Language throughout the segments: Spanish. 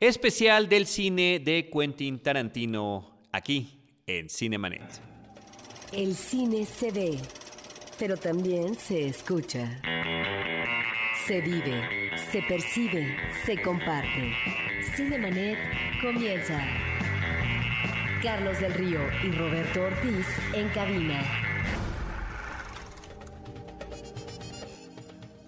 Especial del cine de Quentin Tarantino, aquí en Cinemanet. El cine se ve, pero también se escucha. Se vive, se percibe, se comparte. Cinemanet comienza. Carlos del Río y Roberto Ortiz en cabina.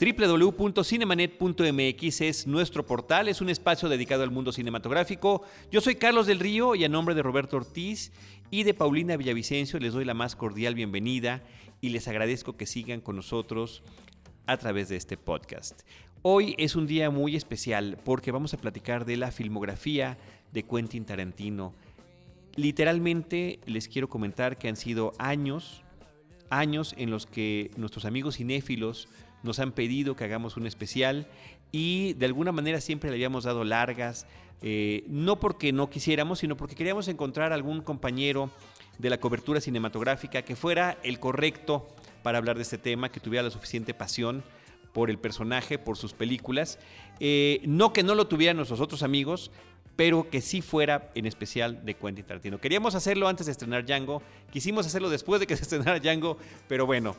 www.cinemanet.mx es nuestro portal, es un espacio dedicado al mundo cinematográfico. Yo soy Carlos del Río y a nombre de Roberto Ortiz y de Paulina Villavicencio les doy la más cordial bienvenida y les agradezco que sigan con nosotros a través de este podcast. Hoy es un día muy especial porque vamos a platicar de la filmografía de Quentin Tarantino. Literalmente les quiero comentar que han sido años, años en los que nuestros amigos cinéfilos nos han pedido que hagamos un especial y de alguna manera siempre le habíamos dado largas, eh, no porque no quisiéramos, sino porque queríamos encontrar algún compañero de la cobertura cinematográfica que fuera el correcto para hablar de este tema, que tuviera la suficiente pasión por el personaje, por sus películas. Eh, no que no lo tuvieran nuestros otros amigos, pero que sí fuera en especial de Quentin Tarantino. Queríamos hacerlo antes de estrenar Django, quisimos hacerlo después de que se estrenara Django, pero bueno,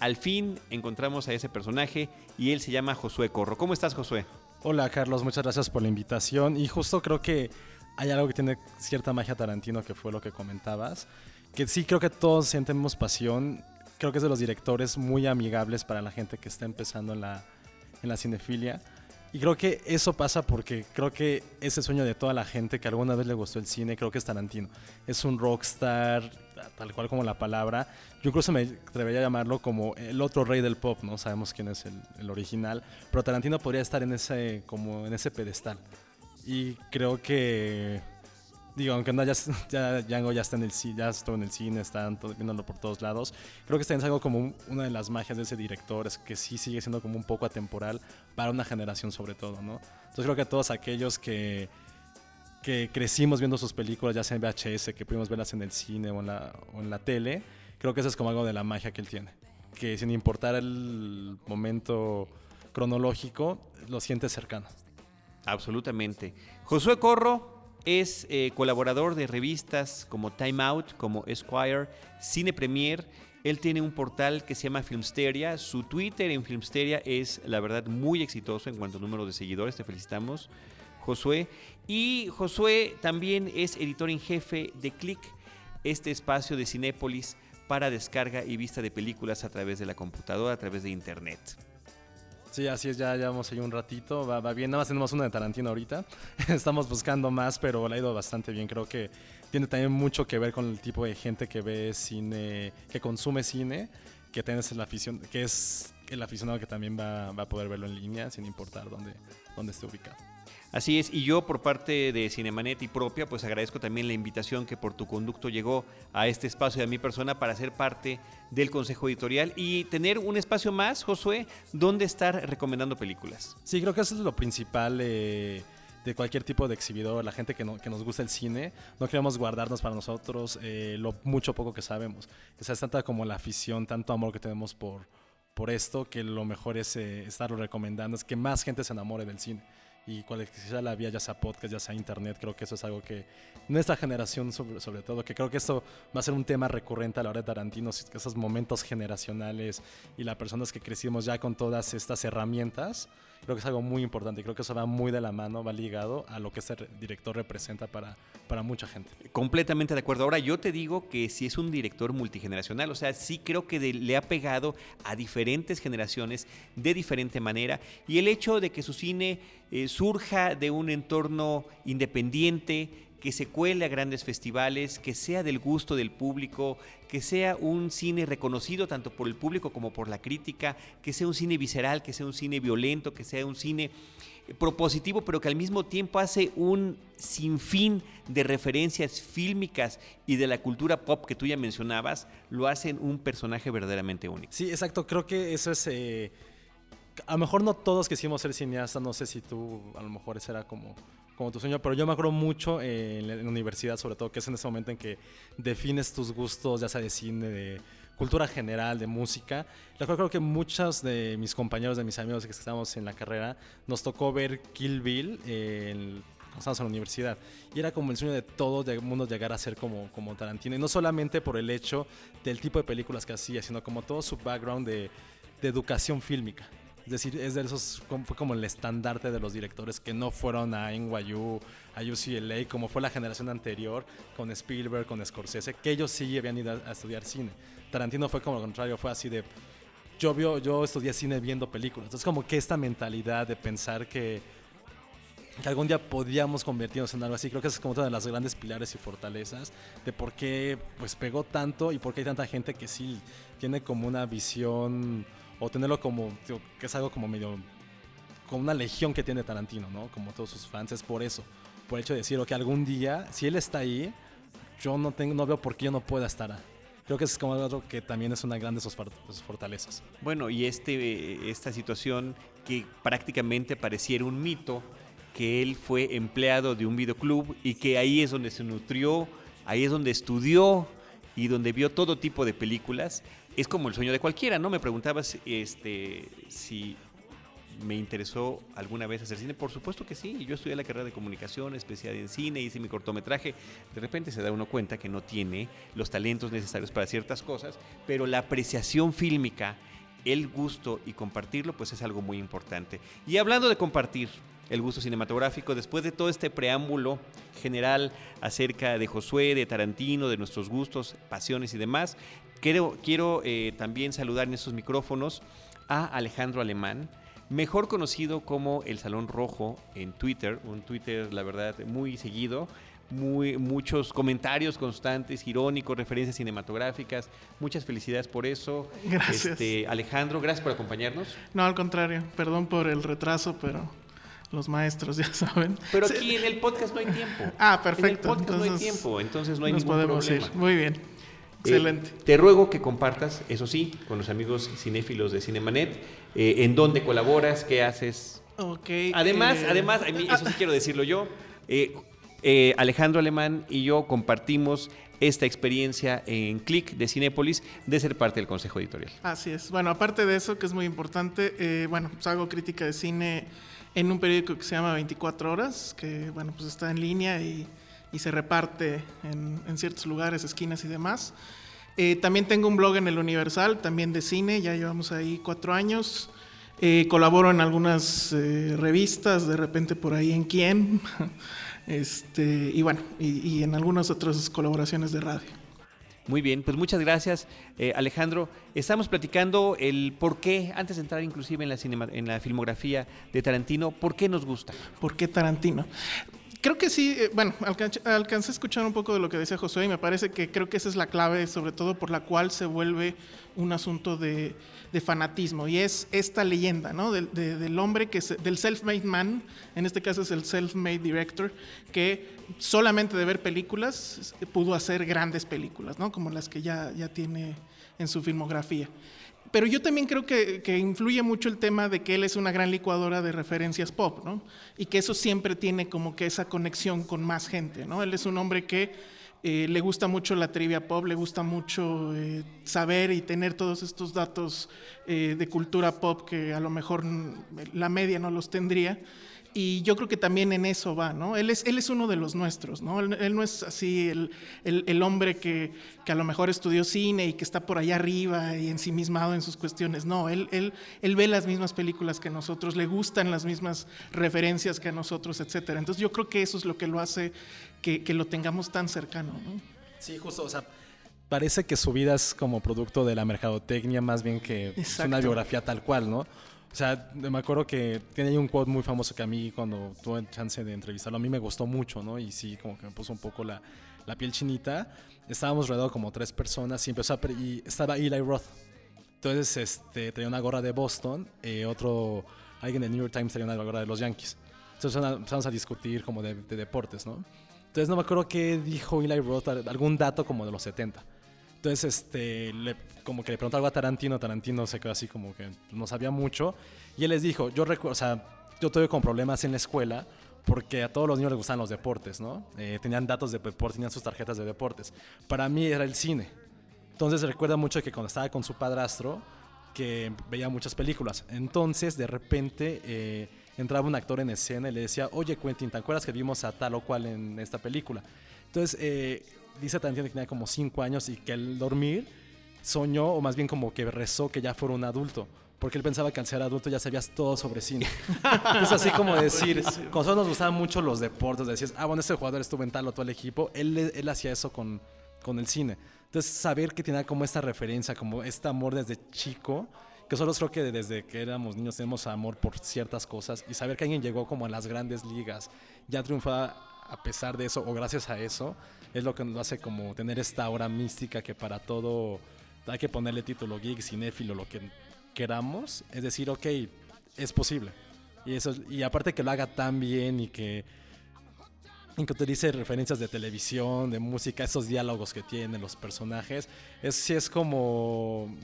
al fin encontramos a ese personaje y él se llama Josué Corro. ¿Cómo estás, Josué? Hola, Carlos, muchas gracias por la invitación. Y justo creo que hay algo que tiene cierta magia Tarantino, que fue lo que comentabas. Que sí creo que todos sentimos pasión. Creo que es de los directores muy amigables para la gente que está empezando en la, en la cinefilia. Y creo que eso pasa porque creo que ese sueño de toda la gente que alguna vez le gustó el cine, creo que es Tarantino. Es un rockstar, tal cual como la palabra. Yo incluso me atrevería a llamarlo como el otro rey del pop, ¿no? Sabemos quién es el, el original. Pero Tarantino podría estar en ese, como en ese pedestal. Y creo que Digo, aunque no, ya, ya Django ya está en el cine, ya estuvo en el cine, están viéndolo por todos lados. Creo que está es algo como un, una de las magias de ese director, es que sí sigue siendo como un poco atemporal para una generación sobre todo, ¿no? Entonces creo que a todos aquellos que, que crecimos viendo sus películas, ya sea en VHS, que pudimos verlas en el cine o en, la, o en la tele, creo que eso es como algo de la magia que él tiene. Que sin importar el momento cronológico, lo sientes cercano. Absolutamente. Josué Corro, es eh, colaborador de revistas como Time Out, como Esquire, Cine Premier. Él tiene un portal que se llama Filmsteria. Su Twitter en Filmsteria es, la verdad, muy exitoso en cuanto a número de seguidores. Te felicitamos, Josué. Y Josué también es editor en jefe de Click, este espacio de Cinépolis para descarga y vista de películas a través de la computadora, a través de internet. Sí, así es, ya llevamos ahí un ratito, va, bien, nada más tenemos una de Tarantino ahorita, estamos buscando más, pero le ha ido bastante bien, creo que tiene también mucho que ver con el tipo de gente que ve cine, que consume cine, que tienes la afición, que es el aficionado que también va, va a poder verlo en línea sin importar dónde, dónde esté ubicado. Así es, y yo por parte de Cinemanet y propia, pues agradezco también la invitación que por tu conducto llegó a este espacio de mi persona para ser parte del consejo editorial y tener un espacio más, Josué, donde estar recomendando películas. Sí, creo que eso es lo principal de cualquier tipo de exhibidor, la gente que, no- que nos gusta el cine. No queremos guardarnos para nosotros eh, lo mucho poco que sabemos. O sea, es tanta como la afición, tanto amor que tenemos por, por esto, que lo mejor es eh, estarlo recomendando, es que más gente se enamore del cine. Y cual sea la vía, ya sea podcast, ya sea internet, creo que eso es algo que nuestra generación, sobre, sobre todo, que creo que esto va a ser un tema recurrente a la hora de Tarantino, esos momentos generacionales y las personas que crecimos ya con todas estas herramientas, creo que es algo muy importante y creo que eso va muy de la mano, va ligado a lo que ese re- director representa para, para mucha gente. Completamente de acuerdo. Ahora yo te digo que si es un director multigeneracional, o sea, sí creo que le ha pegado a diferentes generaciones de diferente manera y el hecho de que su cine eh, surja de un entorno independiente, que se cuele a grandes festivales, que sea del gusto del público, que sea un cine reconocido tanto por el público como por la crítica, que sea un cine visceral, que sea un cine violento, que sea un cine propositivo, pero que al mismo tiempo hace un sinfín de referencias fílmicas y de la cultura pop que tú ya mencionabas, lo hacen un personaje verdaderamente único. Sí, exacto, creo que eso es... eh, a lo mejor no todos quisimos ser cineastas, no sé si tú, a lo mejor era como, como tu sueño, pero yo me acuerdo mucho eh, en la, la universidad, sobre todo, que es en ese momento en que defines tus gustos, ya sea de cine, de cultura general, de música. Yo creo, creo que muchos de mis compañeros, de mis amigos que estábamos en la carrera, nos tocó ver Kill Bill eh, en- cuando estábamos en la universidad. Y era como el sueño de todo el mundo llegar a ser como, como Tarantino. Y no solamente por el hecho del tipo de películas que hacía, sino como todo su background de, de educación fílmica. Es decir, es de esos, fue como el estandarte de los directores que no fueron a NYU, a UCLA, como fue la generación anterior, con Spielberg, con Scorsese, que ellos sí habían ido a, a estudiar cine. Tarantino fue como lo contrario, fue así de, yo, vio, yo estudié cine viendo películas. Entonces como que esta mentalidad de pensar que, que algún día podíamos convertirnos en algo así, creo que es como una de las grandes pilares y fortalezas de por qué pues pegó tanto y por qué hay tanta gente que sí tiene como una visión o tenerlo como, digo, que es algo como medio, como una legión que tiene Tarantino, ¿no? Como todos sus fans, es por eso, por el hecho de decir, que algún día, si él está ahí, yo no, tengo, no veo por qué yo no pueda estar ahí. Creo que es como algo que también es una far- de sus fortalezas. Bueno, y este, esta situación que prácticamente pareciera un mito, que él fue empleado de un videoclub y que ahí es donde se nutrió, ahí es donde estudió y donde vio todo tipo de películas, es como el sueño de cualquiera, ¿no? Me preguntabas este, si me interesó alguna vez hacer cine. Por supuesto que sí. Yo estudié la carrera de comunicación, especial en cine, hice mi cortometraje. De repente se da uno cuenta que no tiene los talentos necesarios para ciertas cosas, pero la apreciación fílmica, el gusto y compartirlo, pues es algo muy importante. Y hablando de compartir el gusto cinematográfico, después de todo este preámbulo general acerca de Josué, de Tarantino, de nuestros gustos, pasiones y demás, quiero, quiero eh, también saludar en estos micrófonos a Alejandro Alemán, mejor conocido como El Salón Rojo en Twitter, un Twitter, la verdad, muy seguido, muy, muchos comentarios constantes, irónicos, referencias cinematográficas. Muchas felicidades por eso. Gracias. Este, Alejandro, gracias por acompañarnos. No, al contrario, perdón por el retraso, pero los maestros ya saben. Pero aquí en el podcast no hay tiempo. Ah, En el perfecto. podcast no hay tiempo, entonces no hay nos ningún podemos problema. ir. Muy bien. Eh, Excelente. te ruego que compartas, eso sí, con los amigos cinéfilos de Cinemanet, eh, en dónde colaboras, qué haces. ok. Además, eh, además, eso sí quiero decirlo yo, eh, eh, Alejandro Alemán y yo compartimos esta experiencia en Click de Cinépolis de ser parte del consejo editorial. Así es. Bueno, aparte de eso, que es muy importante, eh, bueno, pues hago crítica de cine en un periódico que se llama 24 Horas, que bueno, pues está en línea y, y se reparte en, en, ciertos lugares, esquinas y demás. Eh, también tengo un blog en el Universal, también de cine, ya llevamos ahí cuatro años. Eh, colaboro en algunas eh, revistas, de repente por ahí en Quién, este, y bueno, y, y en algunas otras colaboraciones de radio. Muy bien, pues muchas gracias, eh, Alejandro. Estamos platicando el por qué, antes de entrar inclusive en la, cinema, en la filmografía de Tarantino, ¿por qué nos gusta? ¿Por qué Tarantino? Creo que sí, eh, bueno, alcancé, a escuchar un poco de lo que decía Josué y me parece que creo que esa es la clave, sobre todo por la cual se vuelve un asunto de, fanatismo y es esta leyenda, ¿no? Del, de, del hombre que es, del self-made man, en este caso es el self-made director, que solamente de ver películas pudo hacer grandes películas, ¿no? Como las que ya, ya tiene en su filmografía. Pero yo también creo que, influye mucho el tema de que él es una gran licuadora de referencias pop, ¿no? Y que eso siempre tiene como que esa conexión con más gente, ¿no? Él es un hombre que eh, le gusta mucho la trivia pop, le gusta mucho eh, saber y tener todos estos datos eh, de cultura pop que a lo mejor la media no los tendría. Y yo creo que también en eso va, ¿no? Él es, él es uno de los nuestros, ¿no? Él, él no es así el, el, el hombre que, que, a lo mejor estudió cine y que está por allá arriba y ensimismado en sus cuestiones. No, él, él, él ve las mismas películas que nosotros, le gustan las mismas referencias que a nosotros, etcétera. Entonces yo creo que eso es lo que lo hace que, que lo tengamos tan cercano, ¿no? Sí, justo, o sea, parece que su vida es como producto de la mercadotecnia más bien que es una biografía tal cual, ¿no? O sea, me acuerdo que tiene un quote muy famoso que a mí cuando tuve chance de entrevistarlo, a mí me gustó mucho, ¿no? Y sí, como que me puso un poco la, la piel chinita. Estábamos rodeados como tres personas y empezó a... Y estaba Eli Roth. Entonces, este, tenía una gorra de Boston, eh, otro... Alguien de New York Times tenía una gorra de los Yankees. Entonces empezamos a discutir como de deportes, ¿no? Entonces no me acuerdo qué dijo Eli Roth, algún dato como de los 70. Entonces, este, le, como que le preguntó algo a Tarantino, Tarantino se quedó así como que no sabía mucho. Y él les dijo, yo recuerdo, o sea, yo tuve con problemas en la escuela porque a todos los niños les gustaban los deportes, ¿no? Eh, tenían datos de deporte, tenían sus tarjetas de deportes. Para mí era el cine. Entonces recuerda mucho que cuando estaba con su padrastro, que veía muchas películas. Entonces, de repente, eh, entraba un actor en escena y le decía, oye Quentin, ¿te acuerdas que vimos a tal o cual en esta película? Entonces, eh, dice Tarantino que tenía como 5 años y que al dormir soñó, o más bien como que rezó que ya fuera un adulto. Porque él pensaba que al ser adulto ya sabías todo sobre cine. Entonces, así como decir, con nosotros nos gustaban mucho los deportes, decías, ah, bueno, este jugador estuvo en tal o tal equipo, él, él hacía eso con, con el cine. Entonces, saber que tenía como esta referencia, como este amor desde chico, que nosotros creo que desde que éramos niños tenemos amor por ciertas cosas, y saber que alguien llegó como a las grandes ligas, ya triunfaba a pesar de eso o gracias a eso, es lo que nos hace como tener esta aura mística que para todo hay que ponerle título geek, cinéfilo, lo que queramos. Es decir, ok, es posible. Y, eso, y aparte que lo haga tan bien y que, y que utilice referencias de televisión, de música, esos diálogos que tienen los personajes, es, sí es como,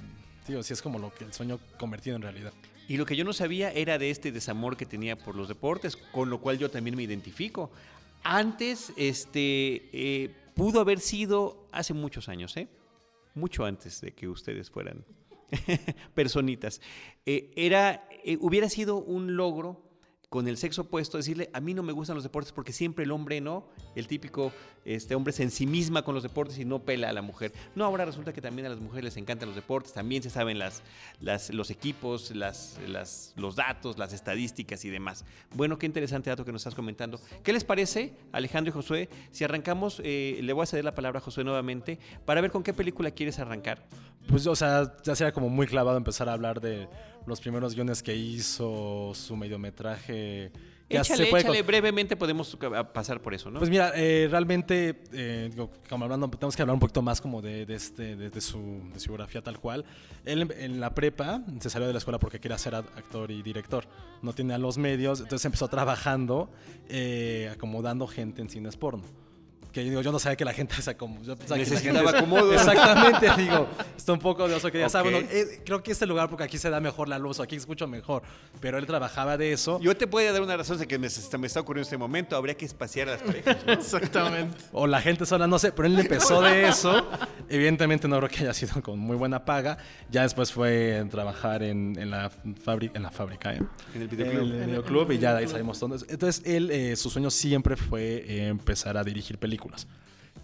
tío, sí es como lo que el sueño convertido en realidad. Y lo que yo no sabía era de este desamor que tenía por los deportes, con lo cual yo también me identifico. Antes, este, eh, pudo haber sido hace muchos años, ¿eh? Mucho antes de que ustedes fueran personitas. Eh, era, eh, hubiera sido un logro con el sexo opuesto, decirle, a mí no me gustan los deportes porque siempre el hombre no, el típico este hombre se ensimisma con los deportes y no pela a la mujer. No, ahora resulta que también a las mujeres les encantan los deportes, también se saben las, los equipos, las, los datos, las estadísticas y demás. Bueno, qué interesante dato que nos estás comentando. ¿Qué les parece, Alejandro y Josué? Si arrancamos, eh, le voy a ceder la palabra a Josué nuevamente para ver con qué película quieres arrancar. Pues, o sea, ya sería como muy clavado empezar a hablar de los primeros guiones que hizo, su mediometraje. Échale, se puede échale, brevemente podemos pasar por eso, ¿no? Pues mira, eh, realmente, eh, como hablando, tenemos que hablar un poquito más como de, de este, de, de, su, de, su, biografía tal cual. Él en la prepa se salió de la escuela porque quería ser actor y director. No tenía los medios, entonces empezó trabajando, eh, acomodando gente en cines porno que digo, yo no sabía que la gente se acom- yo pensaba que la gente- Necesitaba acomodo. Exactamente, digo, está un poco de oso que ya Ok. saben, bueno, eh, creo que este lugar porque aquí se da mejor la luz, aquí escucho mejor, pero él trabajaba de eso. Yo te podría dar una razón de que me, se- me está ocurriendo en este momento. Habría que espaciar a las parejas. ¿no? Exactamente. o la gente sola, no sé, pero él empezó de eso. Evidentemente no creo que haya sido con muy buena paga. Ya después fue a trabajar en, en la fábrica, en la fábrica, ¿eh? En el videoclub. En el videoclub y ya de ahí salimos todos. Entonces él, eh, su sueño siempre fue eh, empezar a dirigir películas.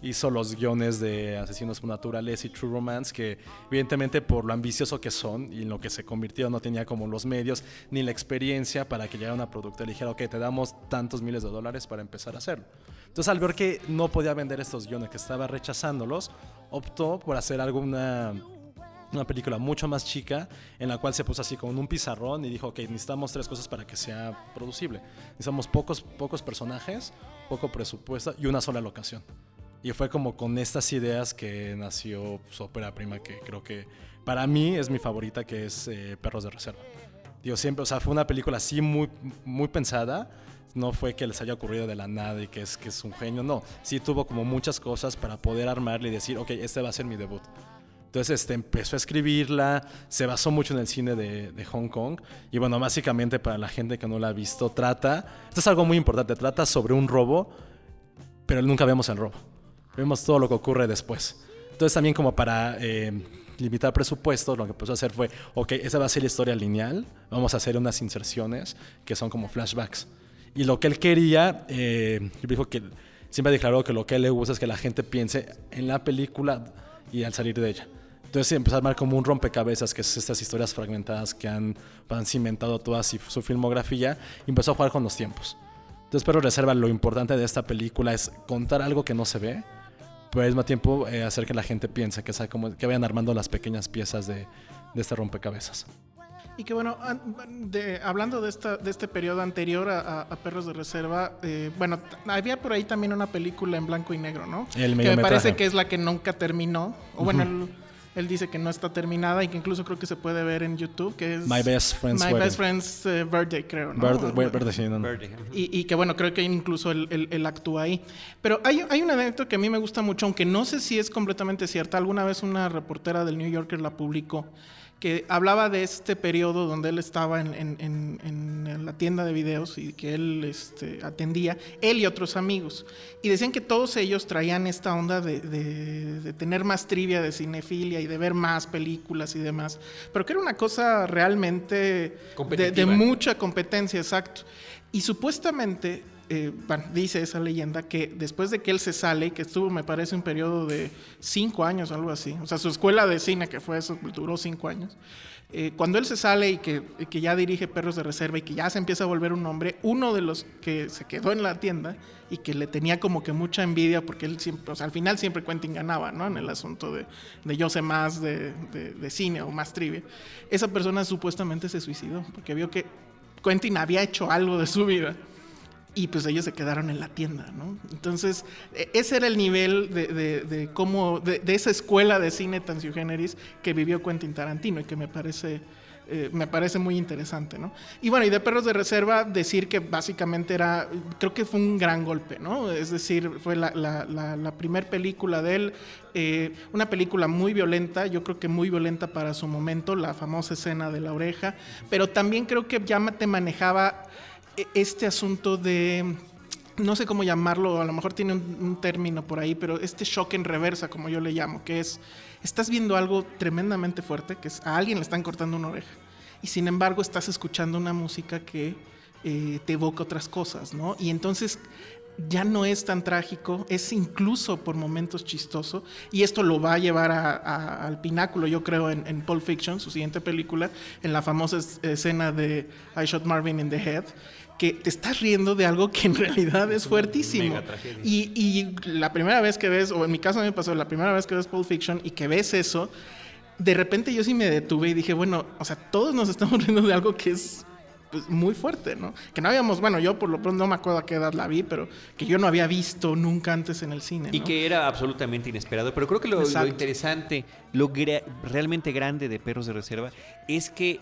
Hizo los guiones de Asesinos por Naturales y True Romance, que evidentemente por lo ambicioso que son y en lo que se convirtió no tenía como los medios ni la experiencia para que llegara una productora y dijera, ok, te damos tantos miles de dólares para empezar a hacerlo. Entonces al ver que no podía vender estos guiones, que estaba rechazándolos, optó por hacer alguna una película mucho más chica en la cual se puso así con un pizarrón y dijo, ok, necesitamos tres cosas para que sea producible. Necesitamos pocos, pocos personajes, poco presupuesto y una sola locación. Y fue como con estas ideas que nació su ópera prima, que creo que para mí es mi favorita, que es eh, Perros de Reserva. Digo, siempre, o sea, fue una película así muy, muy pensada. No fue que les haya ocurrido de la nada y que es, que es un genio, no. Sí tuvo como muchas cosas para poder armarle y decir, ok, este va a ser mi debut. Entonces este, empezó a escribirla, se basó mucho en el cine de, de Hong Kong y bueno, básicamente para la gente que no la ha visto, trata, esto es algo muy importante, trata sobre un robo, pero nunca vemos el robo, vemos todo lo que ocurre después. Entonces también como para eh, limitar presupuestos, lo que empezó a hacer fue, ok, esa va a ser la historia lineal, vamos a hacer unas inserciones que son como flashbacks. Y lo que él quería, eh, dijo que siempre declaró que lo que a él le gusta es que la gente piense en la película y al salir de ella. Entonces empezó a armar como un rompecabezas, que es estas historias fragmentadas que han, han cimentado toda su, filmografía, y empezó a jugar con los tiempos. Entonces, pero reserva, lo importante de esta película es contar algo que no se ve, pero al mismo tiempo eh, hacer que la gente piense, que, sea como, que vayan armando las pequeñas piezas de, de este rompecabezas. Y que bueno, de- hablando de, esta, de este periodo anterior a, Perros de Reserva, eh, bueno, había por ahí también una película en blanco y negro, ¿no? El que me parece que es la que nunca terminó. O bueno, él dice que no está terminada y que incluso creo que se puede ver en YouTube, que es... My Best Friend's My Wedding. Best Friend's eh, Birthday, creo, ¿no? Verde, sí, no, y, y que bueno, creo que incluso él, él- él actúa ahí. Pero hay, hay una anécdota que a mí me gusta mucho, aunque no sé si es completamente cierta. Alguna vez una reportera del New Yorker la publicó, que hablaba de este periodo donde él estaba en, en- en- en la tienda de videos y que él este, atendía, él y otros amigos. Y decían que todos ellos traían esta onda de, de- de tener más trivia de cinefilia y de ver más películas y demás. Pero que era una cosa realmente de, de mucha competencia, exacto. Y supuestamente, eh, bueno, dice esa leyenda que después de que él se sale, que estuvo, me parece, un periodo de cinco años o algo así, o sea, su escuela de cine, que fue eso, duró cinco años. eh, cuando él se sale y que, y que ya dirige Perros de Reserva y que ya se empieza a volver un hombre, uno de los que se quedó en la tienda y que le tenía como que mucha envidia porque él siempre, o sea, al final siempre Quentin ganaba, ¿no? En el asunto de, de yo sé más de, de- de cine o más trivia. Esa persona supuestamente se suicidó porque vio que Quentin había hecho algo de su vida y pues ellos se quedaron en la tienda, ¿no? Entonces, e- ese era el nivel de, de- cómo, de, esa escuela de cine tan generis que vivió Quentin Tarantino y que me parece, eh, me parece muy interesante, ¿no? Y bueno, y de Perros de Reserva, decir que básicamente era, creo que fue un gran golpe, ¿no? Es decir, fue la, la, la, la primer película de él, eh, una película muy violenta, yo creo que muy violenta para su momento, la famosa escena de la oreja, pero también creo que ya te manejaba este asunto de no sé cómo llamarlo, a lo mejor tiene un, un término por ahí, pero este shock en reversa, como yo le llamo, que es, estás viendo algo tremendamente fuerte, que es a alguien le están cortando una oreja, y sin embargo estás escuchando una música que eh, te evoca otras cosas, ¿no? Y entonces ya no es tan trágico, es incluso por momentos chistoso, y esto lo va a llevar a- a- al pináculo, yo creo, en, en Pulp Fiction, su siguiente película, en la famosa es- escena de I Shot Marvin in the Head, que te estás riendo de algo que en realidad es fuertísimo. Y, y la primera vez que ves, o en mi caso a mí me pasó, la primera vez que ves Pulp Fiction y que ves eso, de repente yo sí me detuve y dije, bueno, o sea, todos nos estamos riendo de algo que es pues, muy fuerte, ¿no? Que no habíamos, bueno, yo por lo pronto no me acuerdo a qué edad la vi, pero que yo no había visto nunca antes en el cine. Y que era absolutamente inesperado. Pero creo que lo, interesante, lo gra- realmente grande de Perros de Reserva es que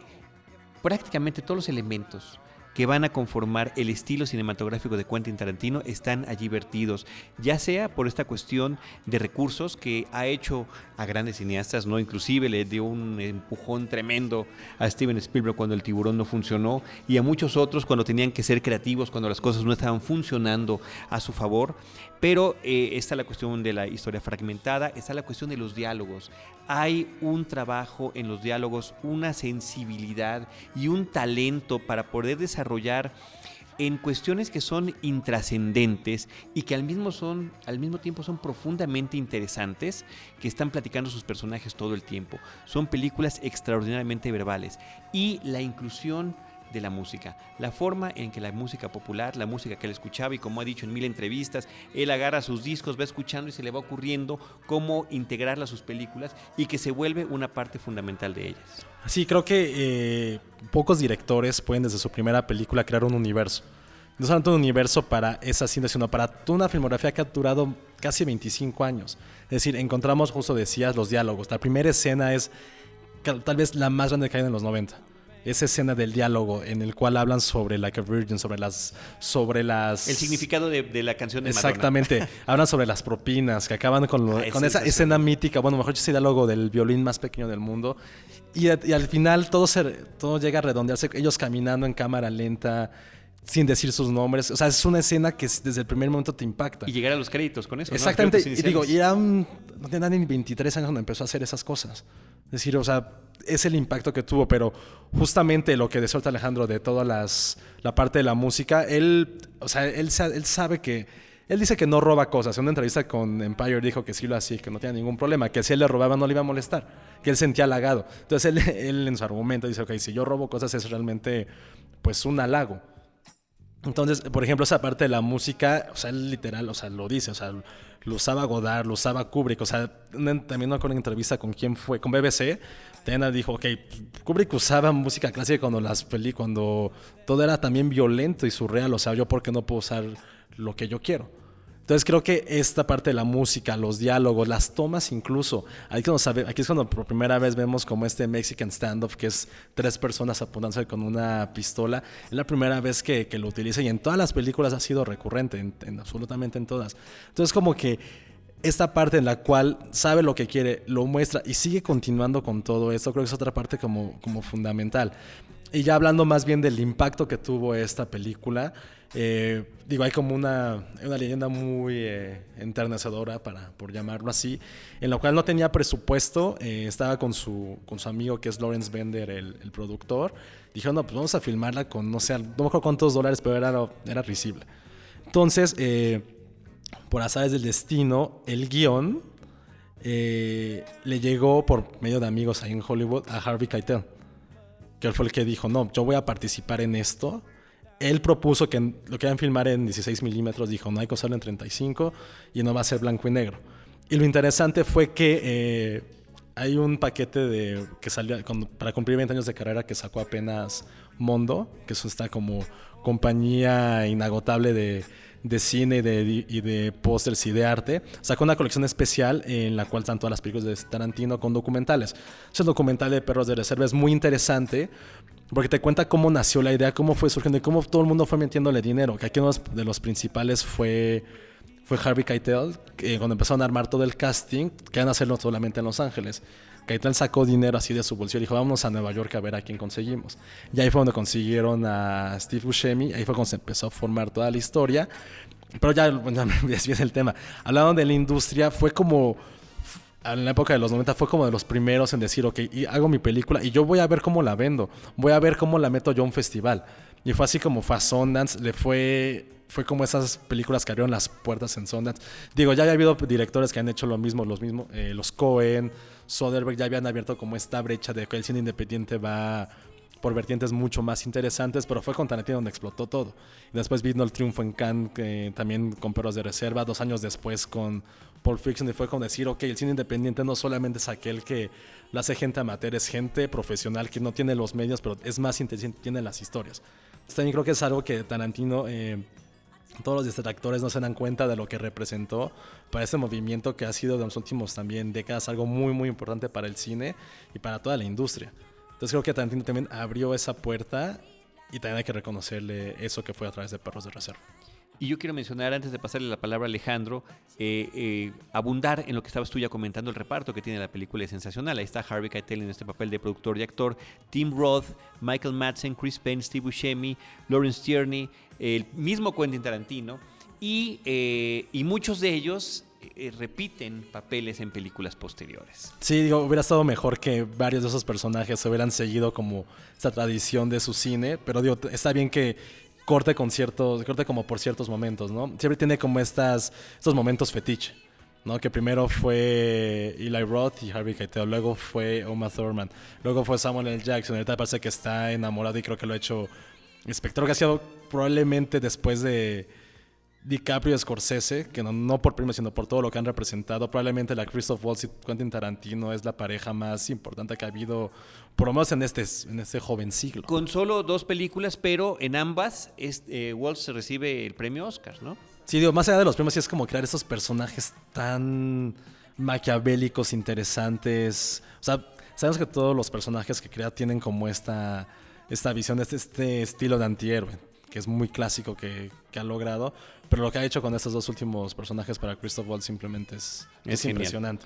prácticamente todos los elementos que van a conformar el estilo cinematográfico de Quentin Tarantino están allí vertidos, ya sea por esta cuestión de recursos que ha hecho a grandes cineastas, no inclusive le dio un empujón tremendo a Steven Spielberg cuando el tiburón no funcionó y a muchos otros cuando tenían que ser creativos, cuando las cosas no estaban funcionando a su favor, pero eh, está la cuestión de la historia fragmentada, está la cuestión de los diálogos. Hay un trabajo en los diálogos, una sensibilidad y un talento para poder desarrollar en cuestiones que son intrascendentes y que al mismo, son, al mismo tiempo son profundamente interesantes, que están platicando sus personajes todo el tiempo. Son películas extraordinariamente verbales. Y la inclusión de la música. La forma en que la música popular, la música que él escuchaba y como ha dicho en mil entrevistas, él agarra sus discos, va escuchando y se le va ocurriendo cómo integrarla a sus películas y que se vuelve una parte fundamental de ellas. Sí, creo que eh, pocos directores pueden desde su primera película crear un universo. No solamente un universo para esa cinta, sino para una filmografía que ha durado casi 25 años. Es decir, encontramos, justo decías, los diálogos. La primera escena es tal vez la más grande que hay en los 90 esa escena del diálogo en el cual hablan sobre Like a Virgin, sobre las... Sobre las el significado de, la canción de Exactamente. hablan sobre las propinas, que acaban con, ah, con esa escena mítica, bueno, mejor ese diálogo del violín más pequeño del mundo. Y, al final todo, se, todo llega a redondearse, ellos caminando en cámara lenta, sin decir sus nombres. O sea, es una escena que desde el primer momento te impacta. Y llegar a los créditos con eso. Exactamente. Y digo, y era un, no tenía ni 23 años cuando empezó a hacer esas cosas. Es decir, o sea, es el impacto que tuvo, pero justamente lo que decía Alejandro de toda las, la parte de la música, él, o sea, él, él sabe que, él dice que no roba cosas. En una entrevista con Empire dijo que sí lo hacía, que no tenía ningún problema, que si él le robaba no le iba a molestar, que él sentía halagado. Entonces él, él en su argumento dice, ok, si yo robo cosas es realmente pues un halago. Entonces, por ejemplo, esa parte de la música, o sea, literal, o sea, lo dice, o sea, lo usaba Godard, lo usaba Kubrick, o sea, también no con una entrevista con quién fue, con BBC, Tena dijo, ok, Kubrick usaba música clásica cuando las peli, cuando todo era también violento y surreal, o sea, yo por qué no puedo usar lo que yo quiero. Entonces creo que esta parte de la música, los diálogos, las tomas incluso, aquí, aquí es cuando por primera vez vemos como este Mexican standoff, que es tres personas apuntándose con una pistola, es la primera vez que, lo utiliza y en todas las películas ha sido recurrente, en, absolutamente en todas. Entonces como que esta parte en la cual sabe lo que quiere, lo muestra y sigue continuando con todo esto, creo que es otra parte como, como fundamental. Y ya hablando más bien del impacto que tuvo esta película, eh, digo, hay como una, una leyenda muy eh, enternecedora, para, por llamarlo así, en la cual no tenía presupuesto, eh, estaba con su, con su amigo que es Lawrence Bender, el, productor. Dijeron, no, pues vamos a filmarla con, no sé, no me acuerdo cuántos dólares, pero era, era risible. Entonces, por azares del destino, el guion le llegó por medio de amigos ahí en Hollywood a Harvey Keitel, que él fue el que dijo, no, yo voy a participar en esto él propuso que lo querían filmar en 16 milímetros, dijo, no hay que usarlo en 35 y no va a ser blanco y negro. Y lo interesante fue que eh, hay un paquete de, que salió para cumplir 20 años de carrera que sacó apenas Mondo, que eso está como compañía inagotable de, de cine y de, y de pósters y de arte, sacó una colección especial en la cual están todas las películas de Tarantino con documentales. Ese documental de Perros de Reserva es muy interesante porque te cuenta cómo nació la idea, cómo fue surgiendo y cómo todo el mundo fue metiéndole dinero. Que aquí uno de los principales fue, fue Harvey Keitel, que cuando empezaron a armar todo el casting, que a hacerlo solamente en Los Ángeles. Keitel sacó dinero así de su bolsillo y dijo, vámonos a Nueva York a ver a quién conseguimos. Y ahí fue donde consiguieron a Steve Buscemi, ahí fue cuando se empezó a formar toda la historia. Pero ya, bueno, me desvié el tema. Hablando de la industria, fue como en la época de los 90 fue como de los primeros en decir, ok, hago mi película y yo voy a ver cómo la vendo, voy a ver cómo la meto yo a un festival. Y fue así como fue a Sundance, le fue, fue como esas películas que abrieron las puertas en Sundance. Digo, ya había habido directores que han hecho lo mismo, los mismos, eh, los Cohen, Soderbergh ya habían abierto como esta brecha de que el cine independiente va por vertientes mucho más interesantes, pero fue con Tarantino donde explotó todo. Y después vino el triunfo en Cannes, también con Perros de Reserva, dos años después con Pulp Fiction, y fue con decir, ok, el cine independiente no solamente es aquel que lo hace gente amateur, es gente profesional que no tiene los medios, pero es más inteligente, tiene las historias. Entonces, también creo que es algo que Tarantino... Eh, todos los distractores no se dan cuenta de lo que representó para este movimiento que ha sido de los últimos también décadas algo muy muy importante para el cine y para toda la industria. Entonces creo que Tarantino también abrió esa puerta y también hay que reconocerle eso que fue a través de Perros de Reserva. Y yo quiero mencionar, antes de pasarle la palabra a Alejandro, eh, eh, abundar en lo que estabas tú ya comentando, el reparto que tiene la película es sensacional. Ahí está Harvey Keitel en este papel de productor y actor, Tim Roth, Michael Madsen, Chris Penn, Steve Buscemi, Lawrence Tierney, el mismo Quentin Tarantino, y, eh, y muchos de ellos eh, repiten papeles en películas posteriores. Sí, digo, hubiera estado mejor que varios de esos personajes hubieran seguido como esta tradición de su cine, pero digo, está bien que corte con ciertos, corte como por ciertos momentos, ¿no? Siempre tiene como estas, estos momentos fetiche, ¿no? Que primero fue Eli Roth y Harvey Keitel, luego fue Uma Thurman, luego fue Samuel L. Jackson, ahorita parece que está enamorado y creo que lo ha hecho espectro, que ha sido probablemente después de DiCaprio y Scorsese, que no, no por primero, sino por todo lo que han representado, probablemente la Christoph Waltz y Quentin Tarantino es la pareja más importante que ha habido, por lo menos en este, en este joven siglo. Con solo dos películas, pero en ambas es, eh, Waltz recibe el premio Oscar, ¿no? Sí, digo, más allá de los premios, sí es como crear estos personajes tan maquiavélicos, interesantes. O sea, sabemos que todos los personajes que crea tienen como esta, esta visión, este, este estilo de antihéroe, que es muy clásico que, que ha logrado. Pero lo que ha hecho con estos dos últimos personajes para Christoph Waltz simplemente es, Es impresionante.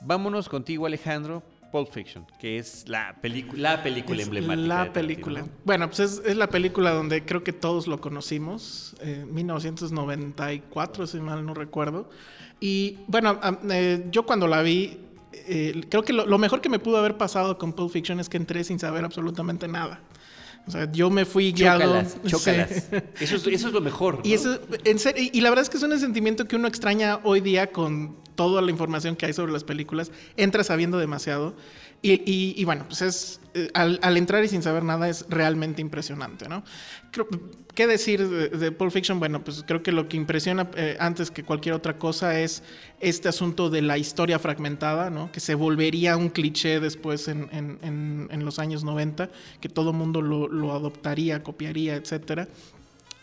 Vámonos contigo, Alejandro. Pulp Fiction, que es la, la película Es emblemática. La película. ¿no? Bueno, pues es, es la película donde creo que todos lo conocimos, eh, 1994, si mal no recuerdo. Y bueno, eh, yo cuando la vi, eh, creo que lo, lo mejor que me pudo haber pasado con Pulp Fiction es que entré sin saber absolutamente nada. O sea, yo me fui guiado. Chócalas, Sí. Eso, es, eso es lo mejor. Y, eso, en serio, y la verdad es que es un sentimiento que uno extraña hoy día con toda la información que hay sobre las películas. Entra sabiendo demasiado. Y, y- y bueno, pues es. eh, al, al entrar y sin saber nada es realmente impresionante, ¿no? Creo- ¿Qué decir de, de Pulp Fiction? Bueno, pues creo que lo que impresiona eh, antes que cualquier otra cosa es este asunto de la historia fragmentada, ¿no? Que se volvería un cliché después en, en- en- en los años 90, que todo mundo lo, lo adoptaría, copiaría, etcétera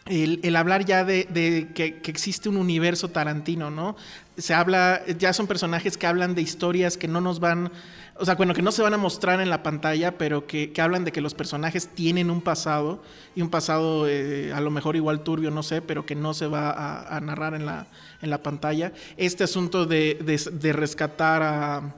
el, el hablar ya de, de que, que existe un universo tarantino, ¿no? Se habla, ya son personajes que hablan de historias que no nos van, o sea, bueno, que no se van a mostrar en la pantalla, pero que, que hablan de que los personajes tienen un pasado, y un pasado eh, a lo mejor igual turbio, no sé, pero que no se va a, narrar en la, en la pantalla. Este asunto de, de- de rescatar a...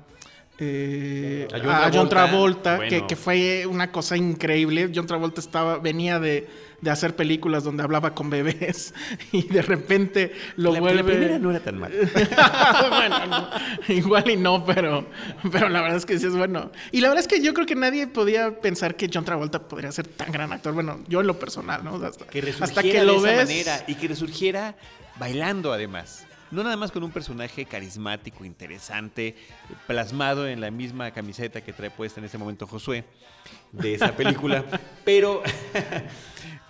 eh, A John a John Travolta, Travolta, que, bueno. que fue una cosa increíble. John Travolta estaba, venía de, de hacer películas donde hablaba con bebés y de repente lo la, la vuelve. primera no era tan mala. bueno, no, igual y no, pero, pero la verdad es que sí es bueno. Y la verdad es que yo creo que nadie podía pensar que John Travolta podría ser tan gran actor. Bueno, yo en lo personal, ¿no? Hasta Que resurgiera hasta que lo de esa ves. manera y que resurgiera bailando además. No nada más con un personaje carismático, interesante, plasmado en la misma camiseta que trae puesta en este momento Josué de esa película, pero,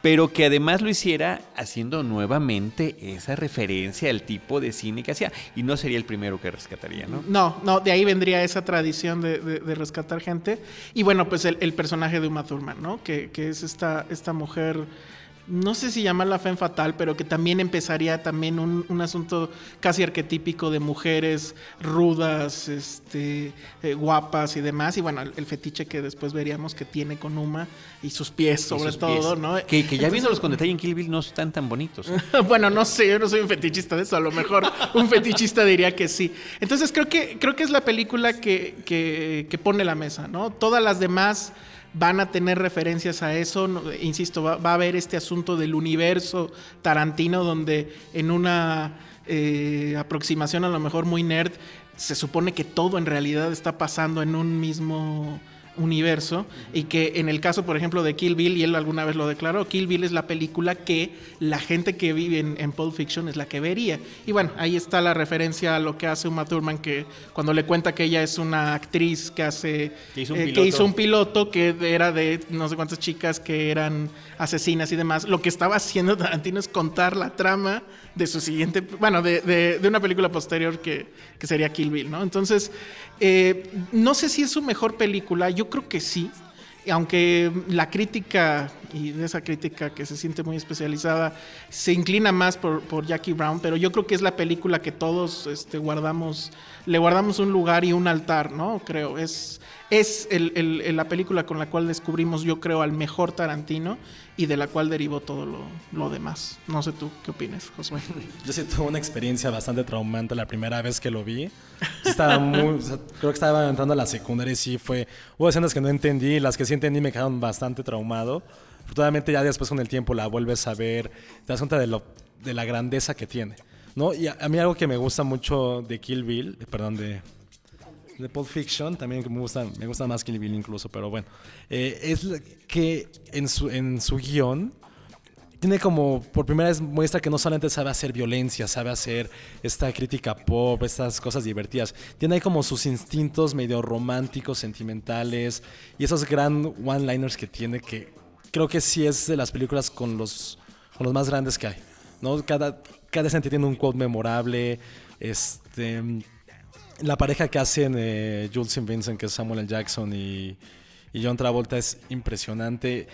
pero que además lo hiciera haciendo nuevamente esa referencia al tipo de cine que hacía. Y no sería el primero que rescataría, ¿no? No, no, de ahí vendría esa tradición de, de- de rescatar gente. Y bueno, pues el, el personaje de Uma Thurman, ¿no? Que, que es esta, esta mujer, no sé si llamarla fe fatal, pero que también empezaría también un, un asunto casi arquetípico de mujeres rudas, este, eh, guapas y demás. Y bueno, el, el fetiche que después veríamos que tiene con Uma y sus pies sobre sus todo, pies. ¿no? Que, que ya viéndolos con detalle en Kill Bill no están tan bonitos. bueno, no sé, yo no soy un fetichista de eso. A lo mejor un fetichista diría que sí. Entonces creo que, creo que es la película que, que- que pone la mesa, ¿no? Todas las demás van a tener referencias a eso. insisto, va, va a haber este asunto del universo Tarantino donde en una eh, aproximación a lo mejor muy nerd se supone que todo en realidad está pasando en un mismo universo y que en el caso, por ejemplo, de Kill Bill, y él alguna vez lo declaró, Kill Bill es la película que la gente que vive en, en Pulp Fiction es la que vería. Y bueno, ahí está la referencia a lo que hace Uma Thurman, que cuando le cuenta que ella es una actriz que hace... Que hizo un eh, piloto. hizo un piloto que era de no sé cuántas chicas que eran asesinas y demás. Lo que estaba haciendo Tarantino es contar la trama de su siguiente, bueno, de, de- una película posterior que, que sería Kill Bill, ¿no? Entonces, eh, no sé si es su mejor película, yo creo que sí. Aunque la crítica y de esa crítica que se siente muy especializada se inclina más por, por Jackie Brown, pero yo creo que es la película que todos este, guardamos, le guardamos un lugar y un altar, ¿no? Creo, es, es el- la película con la cual descubrimos, yo creo, al mejor Tarantino y de la cual derivó todo lo, lo demás. No sé tú, ¿qué opinas, Josué? Yo sí tuve una experiencia bastante traumante la primera vez que lo vi. Sí Estaba muy, o sea, creo que estaba entrando a la secundaria y sí fue. Hubo escenas que no entendí, las que sí entendí me quedaron bastante traumado. Afortunadamente ya después con el tiempo la vuelves a ver, te das cuenta de, lo, de la grandeza que tiene. ¿no? Y a, a mí algo que me gusta mucho de Kill Bill, perdón, de, de Pulp Fiction, también que me gusta, me gusta más Kill Bill incluso, pero bueno, eh, es que en su, en su guion tiene como, por primera vez muestra que no solamente sabe hacer violencia, sabe hacer esta crítica pop, estas cosas divertidas. Tiene ahí como sus instintos medio románticos, sentimentales y esos gran one-liners que tiene que creo que sí es de las películas con los, con los más grandes que hay. ¿no? Cada, cada escena tiene un quote memorable. Este, la pareja que hacen eh, Jules y Vincent, que es Samuel L. Jackson y, y John Travolta, es impresionante.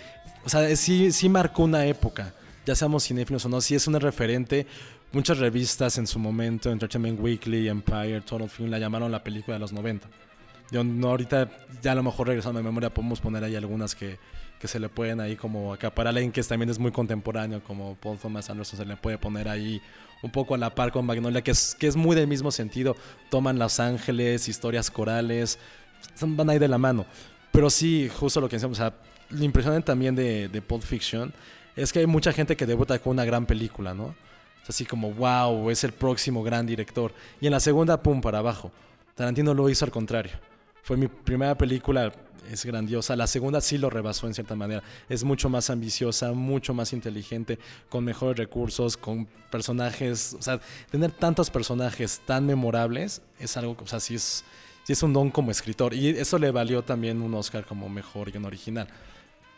O sea, sí, sí marcó una época, ya seamos cinéfilos o no, sí es una referente. Muchas revistas en su momento, Entertainment Weekly, Empire, Total Film, la llamaron la película de los 90. Yo no, ahorita, ya a lo mejor regresando a mi memoria, podemos poner ahí algunas que, que se le pueden ahí como acaparar. Alguien que también es muy contemporáneo, como Paul Thomas Anderson, se le puede poner ahí un poco a la par con Magnolia, que es, que es muy del mismo sentido. Toman Los Ángeles, historias corales, van ahí de la mano. Pero sí, justo lo que decíamos, o sea, lo impresionante también de, de Pulp Fiction es que hay mucha gente que debuta con una gran película, ¿no? Es así como, wow, es el próximo gran director. Y en la segunda, pum, para abajo. Tarantino lo hizo al contrario. Fue mi primera película, es grandiosa. La segunda sí lo rebasó en cierta manera. Es mucho más ambiciosa, mucho más inteligente, con mejores recursos, con personajes. O sea, tener tantos personajes tan memorables es algo o sea, sí es, sí es un don como escritor. Y eso le valió también un Oscar como mejor guion original.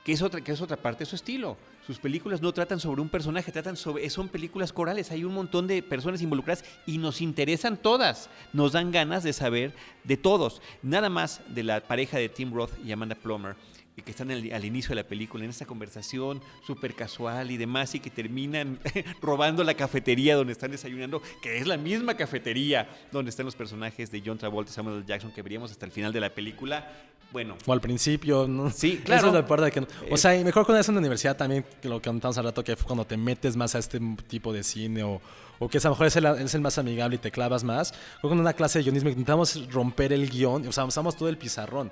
que es otra, que es otra parte de su estilo. Sus películas no tratan sobre un personaje, tratan sobre, son películas corales. Hay un montón de personas involucradas y nos interesan todas. Nos dan ganas de saber de todos. Nada más de la pareja de Tim Roth y Amanda Plummer, y que están al, al inicio de la película, en esta conversación súper casual y demás, y que terminan robando la cafetería donde están desayunando, que es la misma cafetería donde están los personajes de John Travolta y Samuel L. Jackson que veríamos hasta el final de la película. Bueno, O al principio, ¿no? Sí, Esa claro. es la parte que no- O sea, y mejor cuando es en la universidad también, que lo que contamos hace rato, que fue cuando te metes más a este tipo de cine o, o que a lo mejor es el, es el más amigable y te clavas más. Fue con una clase de guionismo intentamos romper el guion, o sea, usamos todo el pizarrón.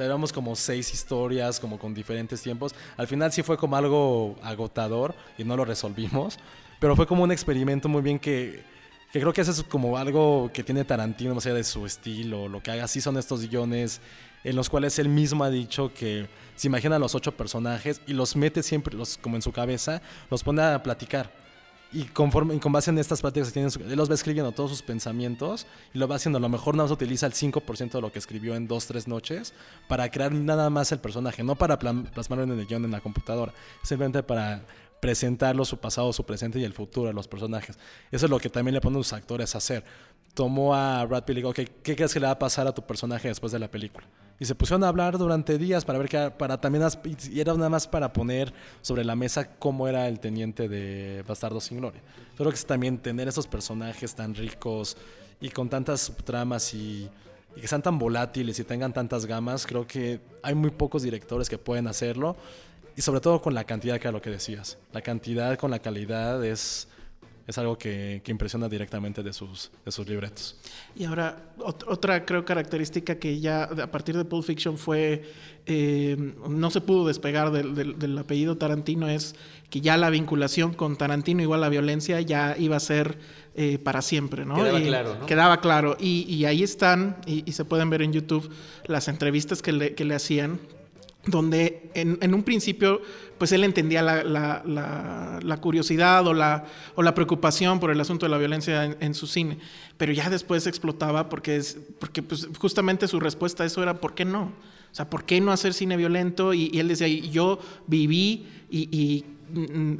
Sea, éramos como seis historias, como con diferentes tiempos. Al final sí fue como algo agotador y no lo resolvimos, pero fue como un experimento muy bien que, que creo que eso es como algo que tiene Tarantino, más allá de su estilo, lo que haga. Sí son estos guiones en los cuales él mismo ha dicho que se imagina a los ocho personajes y los mete siempre los, como en su cabeza, los pone a platicar. Y, conforme, y con base en estas pláticas que tiene, en su- él los va escribiendo todos sus pensamientos y lo va haciendo. A lo mejor nada más utiliza el 5% de lo que escribió en dos, tres noches para crear nada más el personaje, no para plasmarlo en el guion en la computadora, simplemente para presentarlo su pasado, su presente y el futuro de los personajes. Eso es lo que también le ponen los actores a hacer. Tomó a Brad Pitt y dijo, "Ok, ¿qué crees que le va a pasar a tu personaje después de la película? Y se pusieron a hablar durante días para ver qué, para también, y era nada más para poner sobre la mesa cómo era el teniente de Bastardo sin Gloria. Yo creo que es también tener esos personajes tan ricos y con tantas tramas y, y que sean tan volátiles y tengan tantas gamas, creo que hay muy pocos directores que pueden hacerlo. Y sobre todo con la cantidad, que era lo que decías. La cantidad con la calidad es, es algo que, que impresiona directamente de sus, de sus libretos. Y ahora, ot- otra creo característica que ya a partir de Pulp Fiction fue, eh, no se pudo despegar del, del- del apellido Tarantino, es que ya la vinculación con Tarantino igual la violencia ya iba a ser eh, para siempre, ¿no? Quedaba Y- claro, ¿no? Quedaba claro. Y, y ahí están, y, y se pueden ver en YouTube, las entrevistas que le, que le hacían donde en, un principio pues él entendía la, la- curiosidad o la, o la preocupación por el asunto de la violencia en, su cine, pero ya después explotaba porque, es, porque pues, justamente su respuesta a eso era ¿por qué no? O sea, ¿por qué no hacer cine violento? Y, él decía, "Y yo viví y,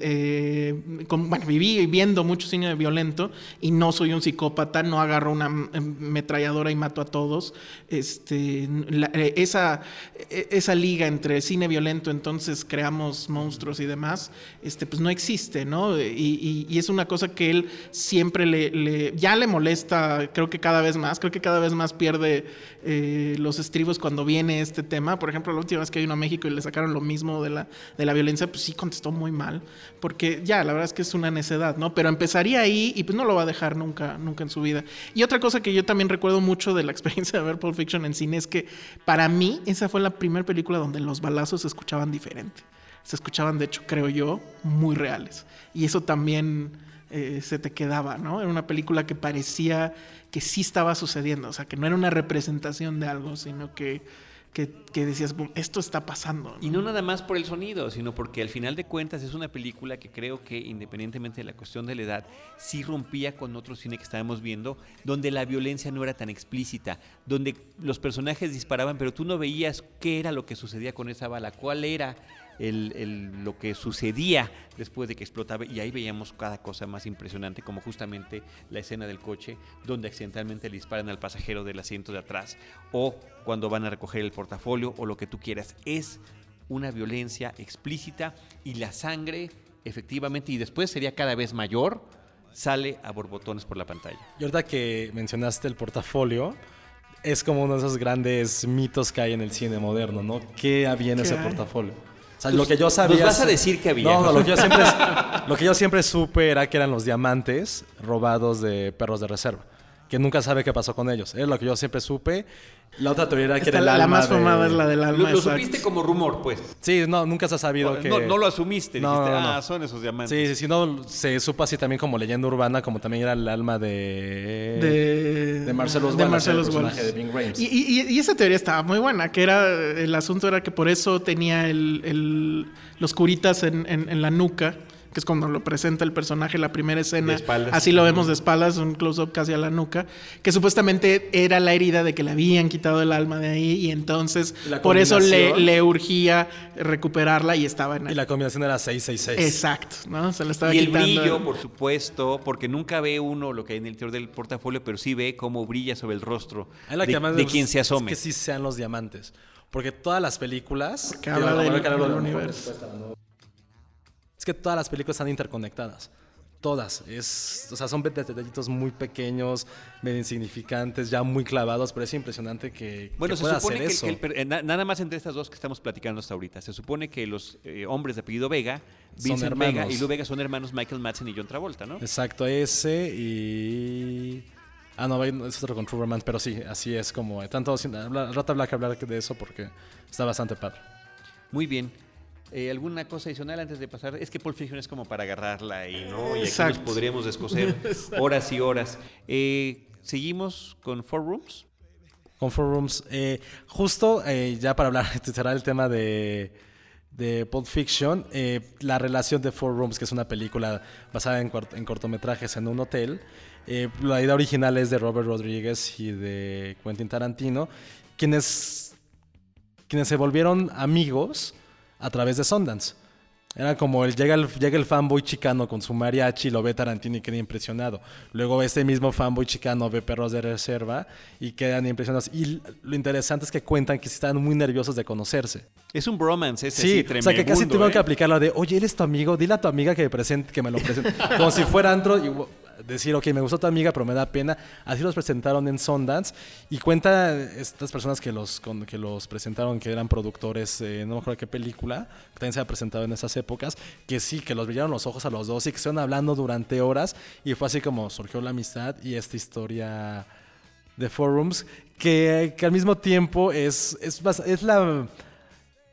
eh, con- bueno, viví viendo mucho cine violento y no soy un psicópata, no agarro una mm, metralladora y mato a todos. Este, la- eh, esa, eh, esa liga entre cine violento, entonces creamos monstruos y demás, este, pues no existe, ¿no? Y, y- y es una cosa que él siempre le, le- ya le molesta, creo que cada vez más, creo que cada vez más pierde eh, los estribos cuando viene este tema. Por ejemplo, la última vez que vino a México y le sacaron lo mismo de la, de la violencia, pues sí contestó muy mal, porque ya, la verdad es que es una necedad, ¿no? Pero empezaría ahí y pues no lo va a dejar nunca, nunca en su vida. Y otra cosa que yo también recuerdo mucho de la experiencia de ver Pulp Fiction en cine es que para mí esa fue la primera película donde los balazos se escuchaban diferente. Se escuchaban, de hecho, creo yo, muy reales. Y eso también eh, se te quedaba, ¿no? Era una película que parecía que sí estaba sucediendo, o sea, que no era una representación de algo, sino que, que, decías, "Bum, esto está pasando. Y no nada más por el sonido, sino porque al final de cuentas es una película que creo que independientemente de la cuestión de la edad, sí rompía con otro cine que estábamos viendo, donde la violencia no era tan explícita, donde los personajes disparaban, pero tú no veías qué era lo que sucedía con esa bala, cuál era el- el- lo que sucedía después de que explotaba y ahí veíamos cada cosa más impresionante como justamente la escena del coche donde accidentalmente le disparan al pasajero del asiento de atrás o cuando van a recoger el portafolio o lo que tú quieras. Es una violencia explícita y la sangre efectivamente y después sería cada vez mayor sale a borbotones por la pantalla. Y ahorita que mencionaste el portafolio, es como uno de esos grandes mitos que hay en el cine moderno, ¿no? ¿Qué había en ¿Qué ese hay? portafolio? Sea, lo que yo sabía... nos vas a decir que había, No, ¿no? no, lo que, yo siempre, lo que yo siempre supe era que eran los diamantes robados de perros de reserva. Que nunca sabe qué pasó con ellos. Es lo que yo siempre supe. La otra teoría era que era el la alma más de- fumada es la del Lo, alma. lo exacto. supiste como rumor, pues. Sí, no, nunca se ha sabido que... No, no lo asumiste, No, dijiste, no, no. ah, son esos diamantes. Sí, sí, sí, no, se supo así también como leyenda urbana, como también era el alma de... de, de Wallace, el Wallace. de Bing Rames. Y, y- y esa teoría estaba muy buena, que era, el asunto era que por eso tenía el, el- los curitas en, en- en la nuca, que es cuando lo presenta el personaje la primera escena. De espaldas. Así lo vemos de espaldas, un close-up casi a la nuca, que supuestamente era la herida de que le habían quitado el alma de ahí y entonces La por eso le, le urgía recuperarla y estaba en Y la combinación era 666. Exacto, ¿no? Se le estaba Y el quitando. brillo, por supuesto, porque nunca ve uno lo que hay en el interior del portafolio, pero sí ve cómo brilla sobre el rostro Es la de, de gusta, quien se asome. Es que sí sean los diamantes. Porque todas las películas. Que habla del- de universo. Que todas las películas están interconectadas. Todas. Es, o sea, son detallitos muy pequeños, medio insignificantes, ya muy clavados, pero es impresionante que, Bueno, que se pueda supone hacer que, eso. que el eh, na- nada más entre estas dos que estamos platicando hasta ahorita, se supone que los eh, hombres de apellido Vega, Son Vincent Vega y Lou Vega son hermanos Michael Madsen y John Travolta, ¿no? Exacto, ese y. Ah, no, es otro con Truberman, pero sí, así es como. Tanto. habla- Al rato habrá que hablar de eso porque está bastante padre. Muy bien. Eh, ¿Alguna cosa adicional antes de pasar? Es que Pulp Fiction es como para agarrarla y, ¿no? y aquí nos podríamos descoser horas y horas. Eh, Seguimos con Four Rooms. Con Four Rooms. eh, justo ya para hablar, cerrar el tema de, de Pulp Fiction, la relación de Four Rooms, que es una película basada en, en cortometrajes en un hotel. la idea original es de Robert Rodríguez y de Quentin Tarantino, quienes, quienes se volvieron amigos a través de Sundance. Era como el llega, el llega el fanboy chicano con su mariachi, lo ve Tarantino y queda impresionado. Luego este mismo fanboy chicano ve Perros de Reserva y quedan impresionados. Y lo interesante es que cuentan que están muy nerviosos de conocerse. Es un bromance, ese Sí, así o sea que casi tuvieron ¿eh? que aplicar la de, oye, él es tu amigo, dile a tu amiga que me, presente, que me lo presente. Como si fuera antro y decir, ok, me gustó tu amiga, pero me da pena. Así los presentaron en Sundance. Y cuenta estas personas que los, que los presentaron, que eran productores, eh, no me acuerdo qué película, que también se ha presentado en esas épocas, que sí, que los brillaron los ojos a los dos y que estuvieron hablando durante horas. Y fue así como surgió la amistad y esta historia de Forums, que, que al mismo tiempo es, es, es la...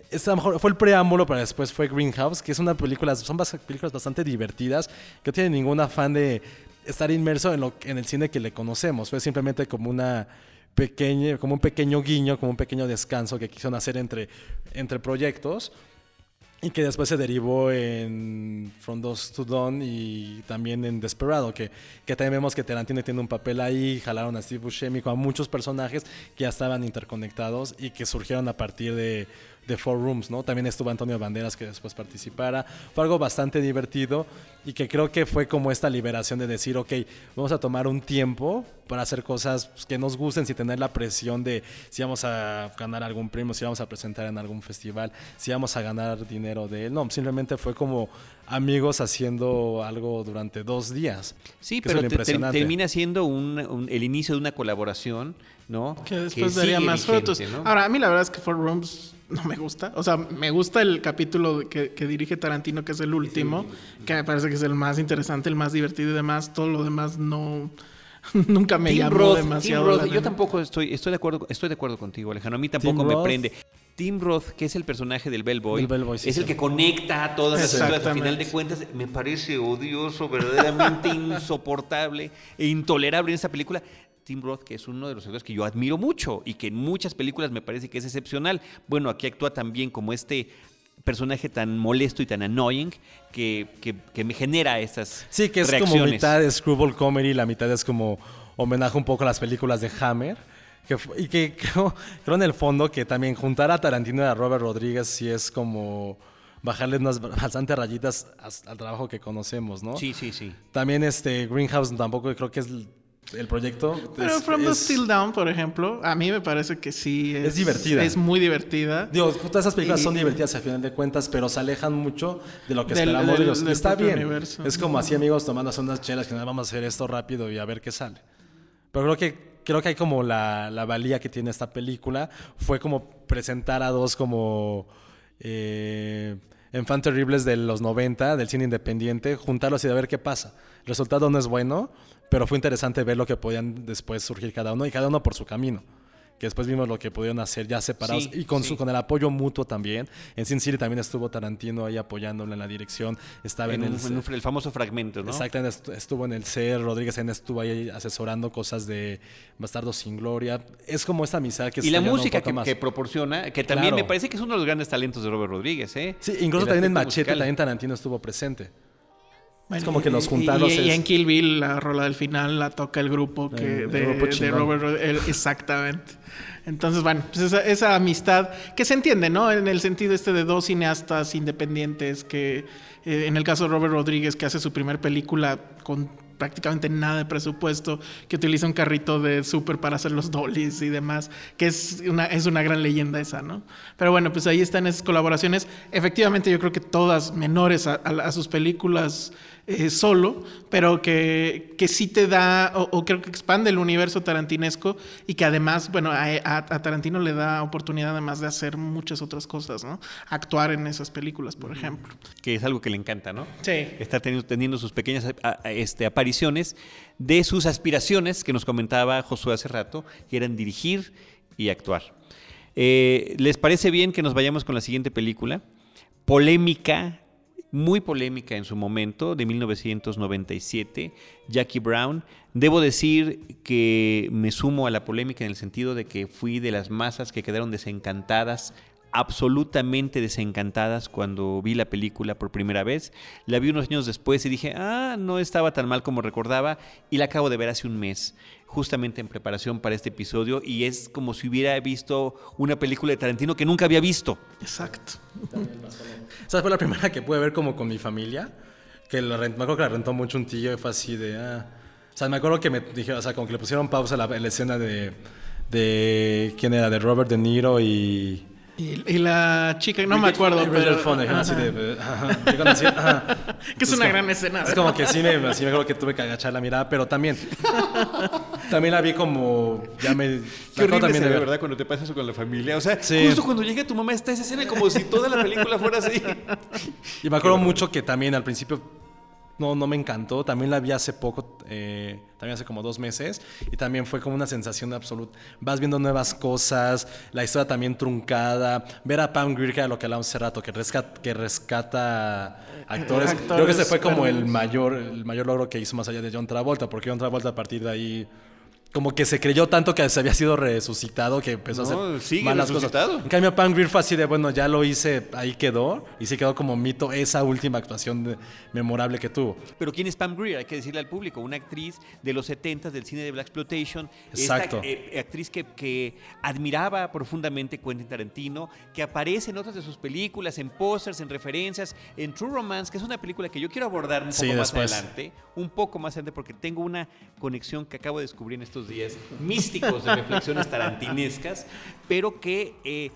Es a lo mejor fue el preámbulo, pero después fue Greenhouse, que es una película, son películas bastante divertidas, no tienen ningún afán de estar inmerso en, lo, en el cine que le conocemos. Fue simplemente como una pequeña, como un pequeño guiño, como un pequeño descanso que quisieron hacer entre, entre proyectos. Y que después se derivó en From Dusk to Dawn y también en Desperado, que, que también vemos que Tarantino tiene un papel ahí, jalaron a Steve Buscemi, a muchos personajes que ya estaban interconectados y que surgieron a partir de de Four Rooms, ¿no? También estuvo Antonio Banderas que después participara. Fue algo bastante divertido y que creo que fue como esta liberación de decir, ok, vamos a tomar un tiempo para hacer cosas pues, que nos gusten sin tener la presión de si vamos a ganar algún premio, si vamos a presentar en algún festival, si vamos a ganar dinero de él. No, simplemente fue como amigos haciendo algo durante dos días. Sí, pero te- te- termina siendo un- un- el inicio de una colaboración, ¿no? Que después daría más vigente, frutos. ¿no? Ahora, a mí la verdad es que Four Rooms no me gusta. O sea, me gusta el capítulo que, que dirige Tarantino, que es el último, que me parece que es el más interesante, el más divertido y demás. Todo lo demás no... Nunca me Tim llamó Roth, demasiado. Tim Roth, la yo tampoco estoy, estoy de acuerdo, estoy de acuerdo contigo, Alejandro. A mí tampoco me Roth. prende. Tim Roth, que es el personaje del Bellboy, Bellboy, sí, es el que conecta a todas las historias. Al final de cuentas, me parece odioso, verdaderamente insoportable e intolerable en esta película. Tim Roth, que es uno de los actores que yo admiro mucho y que en muchas películas me parece que es excepcional. Bueno, aquí actúa también como este personaje tan molesto y tan annoying que, que- que me genera estas Sí, que es como mitad de screwball comedy, la mitad es como homenaje un poco a las películas de Hammer. Que, y que creo, creo en el fondo que también juntar a Tarantino y a Robert Rodríguez sí es como bajarle unas bastante rayitas as- al trabajo que conocemos, ¿no? Sí, sí, sí. También este Greenhouse tampoco creo que es el, proyecto. Pero es- From the Still Down, por ejemplo, a mí me parece que sí es... Es divertida. Es muy divertida. Digo, todas esas películas Y- son divertidas al final de cuentas, pero se alejan mucho de lo que Del- esperamos del- de ellos. Y del está bien. universo. Es como así amigos tomando unas chelas que nada vamos a hacer esto rápido y a ver qué sale. Pero creo que creo que hay como la, la valía que tiene esta película fue como presentar a dos como eh, enfant terribles de los 90 del cine independiente, juntarlos y a ver qué pasa. El resultado no es bueno, pero fue interesante ver lo que podían después surgir cada uno y cada uno por su camino. Que después vimos lo que pudieron hacer ya separados Sí, y con, sí. su, con el apoyo mutuo también. En Sin City también estuvo Tarantino ahí apoyándolo en la dirección. Estaba en, En, el, en un- el famoso fragmento, ¿no? Exactamente, estu- estuvo en el CER, Rodríguez también estuvo ahí asesorando cosas de Bastardo sin Gloria. Es como esta amistad que Y se la música que, proporciona, que también Claro. me parece que es uno de los grandes talentos de Robert Rodríguez, ¿eh? Sí, incluso El también en Machete musical. también Tarantino estuvo presente. Bueno, es como que y- los y- en Kill Bill, la rola del final la toca el grupo que El- el de, grupo de chingón. Robert Rod- el- exactamente. Entonces, bueno, pues esa, esa amistad que se entiende, ¿no? En el sentido este de dos cineastas independientes que, eh, en el caso de Robert Rodríguez, que hace su primer película con prácticamente nada de presupuesto, que utiliza un carrito de súper para hacer los dollies y demás, que es una, es una gran leyenda esa, ¿no? Pero bueno, pues ahí están esas colaboraciones. Efectivamente, yo creo que todas menores a, a- a sus películas eh, solo, pero que, que sí te da, o, o creo que expande el universo tarantinesco y que además, bueno, a, a- a Tarantino le da oportunidad además de hacer muchas otras cosas, ¿no? Actuar en esas películas, por ejemplo. Que es algo que le encanta, ¿no? Sí. Estar teniendo, teniendo sus pequeñas a- este, apariciones de sus aspiraciones que nos comentaba Josué hace rato, que eran dirigir y actuar. Eh, ¿Les parece bien que nos vayamos con la siguiente película? Polémica, muy polémica en su momento, de 1997, Jackie Brown. Debo decir que me sumo a la polémica en el sentido de que fui de las masas que quedaron desencantadas absolutamente desencantadas cuando vi la película por primera vez. La vi unos años después y dije, ah, no estaba tan mal como recordaba y la acabo de ver hace un mes, justamente en preparación para este episodio y es como si hubiera visto una película de Tarantino que nunca había visto. Exacto. Esa fue la primera que pude ver como con mi familia. Que la me acuerdo que la rentó mucho un tío y fue así de. ah. O sea, me acuerdo que me dije, o sea, como que le pusieron pausa la, la escena de. de. ¿Quién era? De Robert De Niro y. Y, y la chica, no me acuerdo, pero... Así de. así, ajá. Que es una como- gran escena. Es como que sí me, sí me acuerdo que tuve que agachar la mirada, pero también. también la vi como. Ya me. Qué horrible también ve, ¿verdad? Cuando te pasa eso con la familia. O sea, Sí. justo cuando llega tu mamá está esa escena como si toda la película fuera así. Y me acuerdo mucho que también al principio no, no me encantó. También la vi hace poco, eh, también hace como dos meses. Y también fue como una sensación absoluta. Vas viendo nuevas cosas, la historia también truncada. Ver a Pam Grier, que era lo que hablábamos hace rato, que rescata, que rescata actores. Actores, Creo que ese fue como el mayor, el mayor logro que hizo más allá de John Travolta, porque John Travolta a partir de ahí como que se creyó tanto que se había sido resucitado que empezó No, a hacer sigue malas resucitado. cosas. En cambio, Pam Grier fue así de, bueno, ya lo hice, ahí quedó. Y se quedó como mito esa última actuación de- memorable que tuvo. Pero ¿quién es Pam Grier? Hay que decirle al público, una actriz de los 70 del cine de Black Exploitation, Exacto. esta eh, actriz que, que admiraba profundamente Quentin Tarantino, que aparece en otras de sus películas, en pósters, en referencias, en True Romance, que es una película que yo quiero abordar un poco Sí, más después. adelante, un poco más adelante, porque tengo una conexión que acabo de descubrir en estos días, místicos de reflexiones tarantinescas, pero que eh,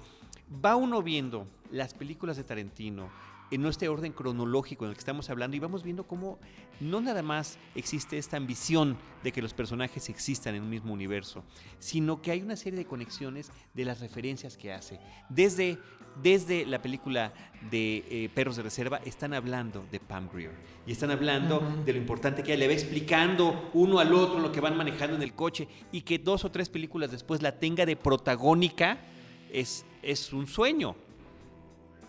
va uno viendo las películas de Tarantino en este orden cronológico en el que estamos hablando y vamos viendo cómo no nada más existe esta ambición de que los personajes existan en un mismo universo, sino que hay una serie de conexiones de las referencias que hace. Desde, desde la película de eh, Perros de Reserva están hablando de Pam Grier y están hablando de lo importante que ella le va explicando uno al otro lo que van manejando en el coche y que dos o tres películas después la tenga de protagónica es, es un sueño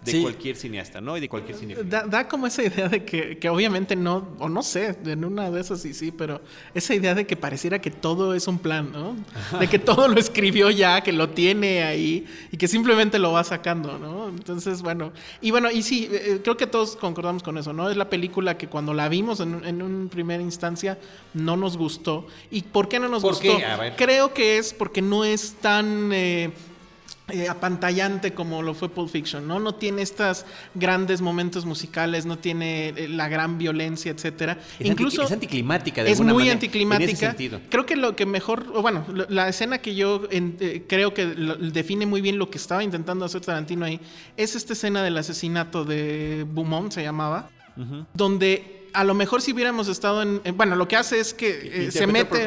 de Sí. cualquier cineasta, ¿no? Y de cualquier cineasta. Da, da como esa idea de que, que obviamente no, o no sé, en una de esas sí, sí, pero esa idea de que pareciera que todo es un plan, ¿no? De que todo lo escribió ya, que lo tiene ahí y que simplemente lo va sacando, ¿no? Entonces, bueno, y bueno, y sí, eh, creo que todos concordamos con eso, ¿no? Es la película que cuando la vimos en, en una primera instancia no nos gustó. ¿Y por qué no nos ¿Por gustó? qué? Creo que es porque no es tan... eh, eh, apantallante como lo fue Pulp Fiction, ¿no? No tiene estos grandes momentos musicales, no tiene eh, la gran violencia, etcétera. Es anti- es anticlimática de es muy manera, anticlimática. en. Creo que lo que mejor, bueno, lo- la escena que yo en- eh, creo que lo- define muy bien lo que estaba intentando hacer Tarantino ahí es esta escena del asesinato de Beaumont, se llamaba, donde a lo mejor si hubiéramos estado en, en- bueno, lo que hace es que se mete.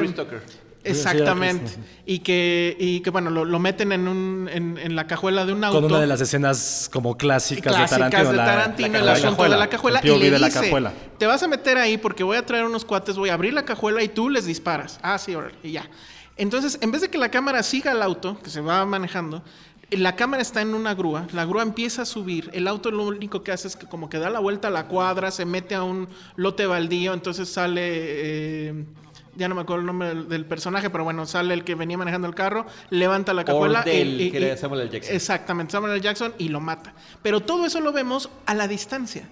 Exactamente. Y que, y que bueno, lo, lo meten en, un, en, en la cajuela de un auto. Con una de las escenas como clásicas, clásicas de Tarantino. de la- Tarantino, la el asunto de la cajuela. el Y le la dice, cajuela. te vas a meter ahí porque voy a traer unos cuates, voy a abrir la cajuela y tú les disparas. Ah, sí, órale, y ya. Entonces, en vez de que la cámara siga al auto, que se va manejando, la cámara está en una grúa, la grúa empieza a subir, el auto lo único que hace es que como que da la vuelta a la cuadra, se mete a un lote baldío, entonces sale... eh, ya no me acuerdo el nombre del, del personaje, pero bueno, sale el que venía manejando el carro, levanta la cajuela. Y- y- que y- Samuel L. Jackson. Exactamente, Samuel L. Jackson y lo mata. Pero todo eso lo vemos a la distancia.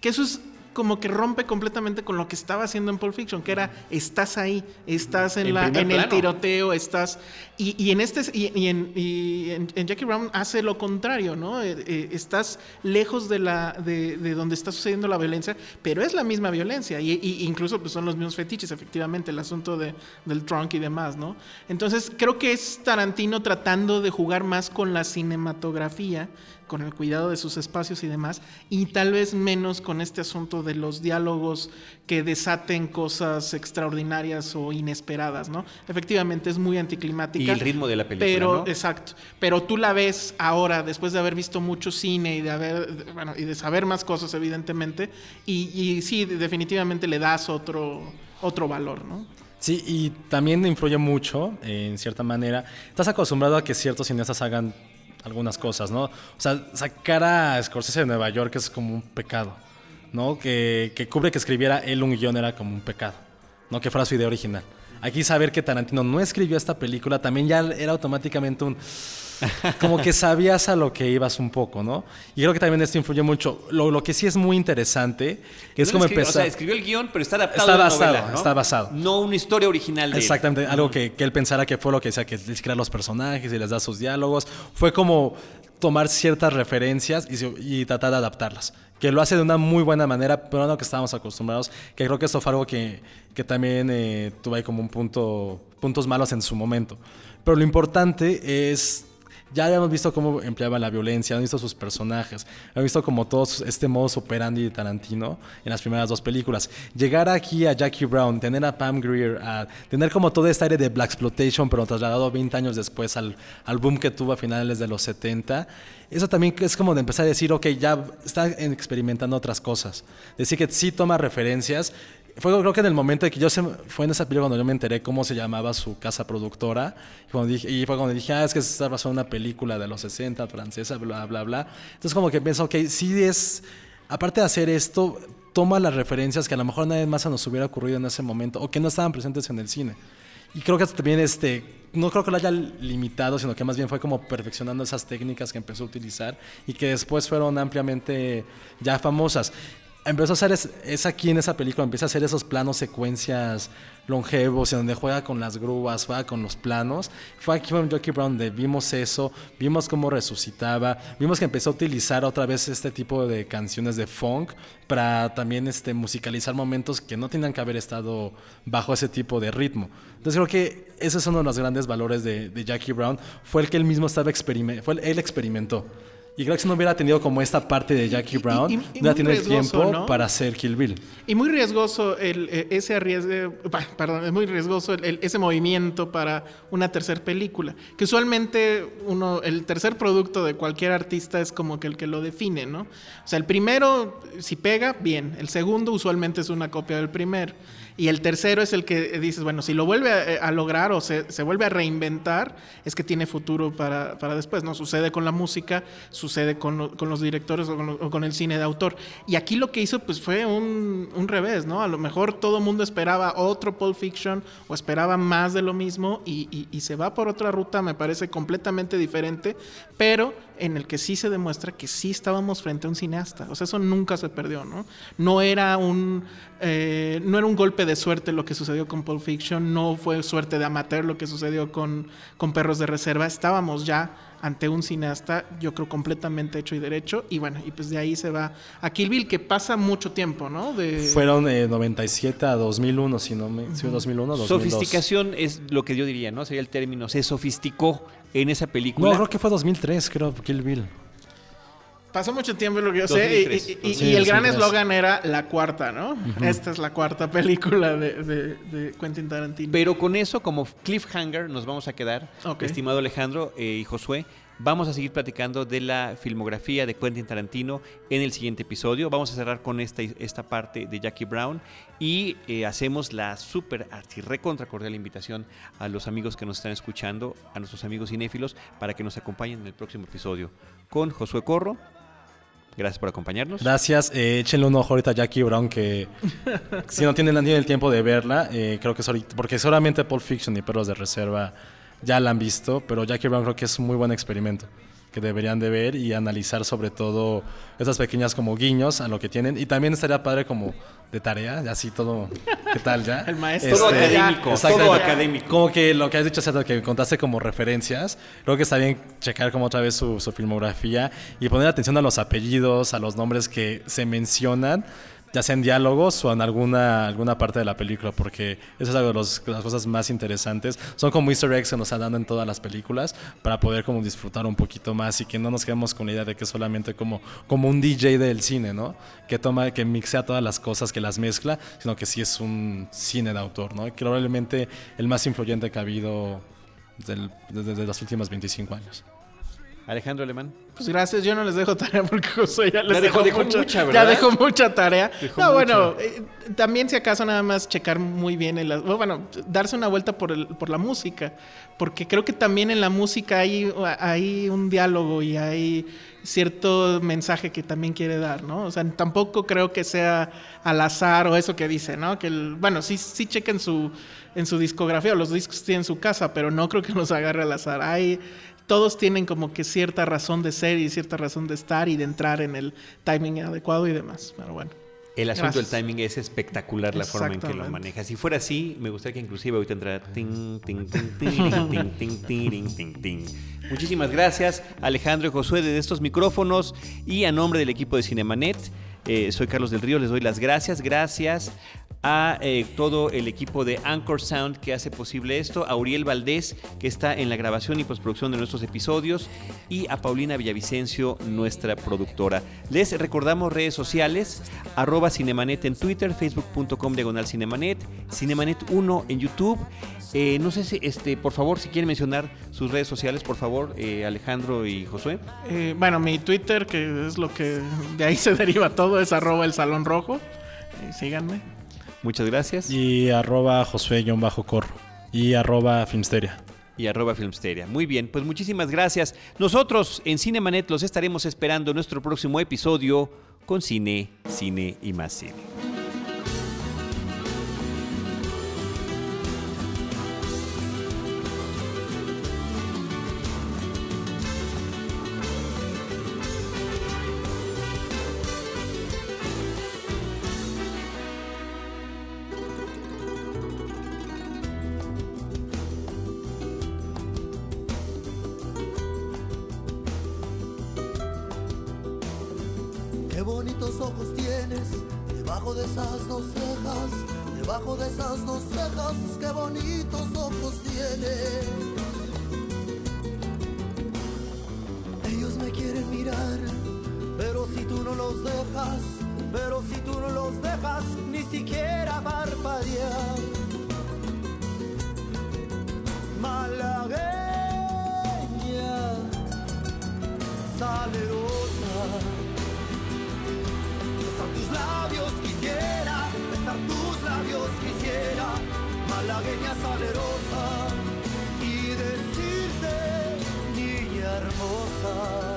Que eso es como que rompe completamente con lo que estaba haciendo en Pulp Fiction, que era estás ahí, estás en, En la, en el tiroteo, estás. Y, y en este y, y en, y en- en Jackie Brown hace lo contrario, ¿no? Eh, eh, estás lejos de la de, de donde está sucediendo la violencia, pero es la misma violencia. Y, y incluso pues, son los mismos fetiches, efectivamente, el asunto de, del trunk y demás, ¿no? Entonces, creo que es Tarantino tratando de jugar más con la cinematografía con el cuidado de sus espacios y demás, y tal vez menos con este asunto de los diálogos que desaten cosas extraordinarias o inesperadas, ¿no? Efectivamente es muy anticlimática. Y el ritmo de la película, Pero, ¿no? exacto. Pero tú la ves ahora, después de haber visto mucho cine y de haber, de- bueno, y de saber más cosas, evidentemente, y, y sí, definitivamente le das otro, otro valor, ¿no? Sí, y también influye mucho, eh, en cierta manera. Estás acostumbrado a que ciertos cineastas hagan algunas cosas, ¿no? O sea, sacar a Scorsese de Nueva York es como un pecado, ¿no? Que, que Kubrick escribiera él un guion era como un pecado, ¿no? Que fuera su idea original. Aquí saber que Tarantino no escribió esta película también ya era automáticamente un... Como que sabías a lo que ibas un poco, ¿no? Y creo que también esto influye mucho. Lo, lo que sí es muy interesante, que es como escribió- empezar... O sea, escribió el guion, pero está adaptado Está a la basado, novela, ¿no? está basado. No una historia original de él. Exactamente, algo que, que él pensara que fue lo que decía, que les crea los personajes y les da sus diálogos. Fue como tomar ciertas referencias y, y tratar de adaptarlas. Que lo hace de una muy buena manera, pero no que estábamos acostumbrados. Que creo que esto fue algo que, que también eh, tuvo ahí como un punto, puntos malos en su momento. Pero lo importante es ya habíamos visto cómo empleaba la violencia, han visto sus personajes, han visto como todo este modo operandi de Tarantino en las primeras dos películas. Llegar aquí a Jackie Brown, tener a Pam Grier, a tener como todo este aire de Black Exploitation, pero trasladado 20 años después al, al boom que tuvo a finales de los 70, eso también es como de empezar a decir, ok, ya está experimentando otras cosas. Decir que sí toma referencias, fue creo que en el momento de que yo se, fue en esa película cuando yo me enteré cómo se llamaba su casa productora y, cuando dije, fue cuando dije, ah, es que se está basado en una película de los 60, francesa, bla, bla, bla. Entonces como que pienso, ok, sí es, aparte de hacer esto, toma las referencias que a lo mejor nadie más se nos hubiera ocurrido en ese momento o que no estaban presentes en el cine. Y creo que también este, no creo que lo haya limitado, sino que más bien fue como perfeccionando esas técnicas que empezó a utilizar y que después fueron ampliamente ya famosas. Empezó a hacer, es, aquí en esa película, empieza a hacer esos planos secuencias longevos, en donde juega con las grúas, juega con los planos. Fue aquí con Jackie Brown donde vimos eso, vimos cómo resucitaba, vimos que empezó a utilizar otra vez este tipo de canciones de funk para también este, musicalizar momentos que no tenían que haber estado bajo ese tipo de ritmo. Entonces creo que ese es uno de los grandes valores de, Jackie Brown, fue el que él mismo estaba experimentando, él experimentó. Y creo que si no hubiera tenido como esta parte de Jackie Brown, y- y no hubiera tenido el tiempo ¿no? para hacer Kill Bill. Y muy riesgoso el, eh, ese arriesgue, perdón, es muy riesgoso el- el- ese movimiento para una tercera película. Que usualmente uno, el tercer producto de cualquier artista es como que el que lo define, ¿no? O sea, el primero, si pega, bien. El segundo usualmente es una copia del primero. Y el tercero es el que dices, bueno, si lo vuelve a, a lograr o se, vuelve a reinventar, es que tiene futuro para, para después, ¿no? Sucede con la música, sucede con, con los directores o con, el cine de autor. Y aquí lo que hizo, pues fue un, un revés, ¿no? A lo mejor todo el mundo esperaba otro Pulp Fiction o esperaba más de lo mismo y, y- y se va por otra ruta, me parece completamente diferente, pero en el que sí se demuestra que sí estábamos frente a un cineasta. O sea, eso nunca se perdió, ¿no? No era un, eh, no era un golpe de suerte lo que sucedió con Pulp Fiction, no fue suerte de amateur lo que sucedió con, con Perros de Reserva. Estábamos ya ante un cineasta, yo creo, completamente hecho y derecho. Y bueno, y pues de ahí se va a Kill Bill, que pasa mucho tiempo, ¿no? De, Fueron de 97 a 2001, si no me... Sí, 2001, 2002. Sofisticación es lo que yo diría, ¿no? Sería el término. Se sofisticó en esa película. No, creo que fue 2003, creo, Kill Bill. Pasó mucho tiempo, lo que yo sé, y- 2003. y, y- Sí, y el gran 2003. eslogan era la cuarta, ¿no? Esta es la cuarta película de, de- de Quentin Tarantino. Pero con eso, como cliffhanger, nos vamos a quedar, Ok. estimado Alejandro eh, y Josué. Vamos a seguir platicando de la filmografía de Quentin Tarantino en el siguiente episodio. Vamos a cerrar con esta, esta parte de Jackie Brown y eh, hacemos la súper recontra cordial invitación a los amigos que nos están escuchando, a nuestros amigos cinéfilos, para que nos acompañen en el próximo episodio con Josué Corro. Gracias por acompañarnos. Gracias. Eh, échenle un ojo ahorita a Jackie Brown, que si no tienen, tienen el tiempo de verla, eh, creo que es ahorita, porque solamente Pulp Fiction y Perros de Reserva ya la han visto, pero Jackie Brown creo que es un muy buen experimento que deberían de ver y analizar sobre todo esas pequeñas como guiños a lo que tienen. Y también estaría padre como de tarea, así todo, ¿qué tal ya? El maestro. Todo Este, académico, exacto. todo académico. Como que lo que has dicho, César, que contaste como referencias, creo que está bien checar como otra vez su, su filmografía y poner atención a los apellidos, a los nombres que se mencionan, ya sea en diálogos o en alguna, alguna parte de la película, porque eso es algo de los- las cosas más interesantes. Son como easter eggs que nos están dando en todas las películas para poder como disfrutar un poquito más y que no nos quedemos con la idea de que es solamente como, como un DJ del cine, ¿no? Que toma, que mixea todas las cosas, que las mezcla, sino que sí es un cine de autor, ¿no? Que probablemente el más influyente que ha habido del- desde, desde los últimos 25 años. Alejandro Alemán. Pues gracias, yo no les dejo tarea porque Josué ya les Ya dejó- mucha, mucha, ya ¿verdad? dejó mucha tarea. Dejó no, mucha. bueno, eh, también si acaso nada más checar muy bien, el, bueno, darse una vuelta por, el, por la música, porque creo que también en la música hay, hay un diálogo y hay cierto mensaje que también quiere dar, ¿no? O sea, tampoco creo que sea al azar o eso que dice, ¿no? Que el, bueno, sí, sí chequen su, en su discografía o los discos que tiene en su casa, pero no creo que nos agarre al azar. Hay todos tienen como que cierta razón de ser y cierta razón de estar y de entrar en el timing adecuado y demás. Pero bueno. El asunto Gracias. del timing es espectacular la forma en que lo maneja. Si fuera así, me gustaría que inclusive ahorita entrara ting, ting, ting, Muchísimas gracias, Alejandro y Josué, desde estos micrófonos y a nombre del equipo de Cinemanet eh, soy Carlos del Río, les doy las gracias. Gracias a eh, todo el equipo de Anchor Sound que hace posible esto, a Uriel Valdés, que está en la grabación y postproducción de nuestros episodios, y a Paulina Villavicencio, nuestra productora. Les recordamos redes sociales, arroba Cinemanet en Twitter, facebook.com diagonal Cinemanet, Cinemanet 1 en YouTube. Eh, no sé si, este, por favor, si quieren mencionar sus redes sociales, por favor, eh, Alejandro y Josué. Eh, bueno, mi Twitter, que es lo que de ahí se deriva todo, es arroba el salón rojo. Eh, síganme. Muchas gracias. Y arroba Josué-Corro. Y arroba Filmsteria. y arroba Filmsteria. Muy bien, pues muchísimas gracias. Nosotros en Cinemanet los estaremos esperando en nuestro próximo episodio con cine, cine y más cine. salerosa y decirte niña hermosa.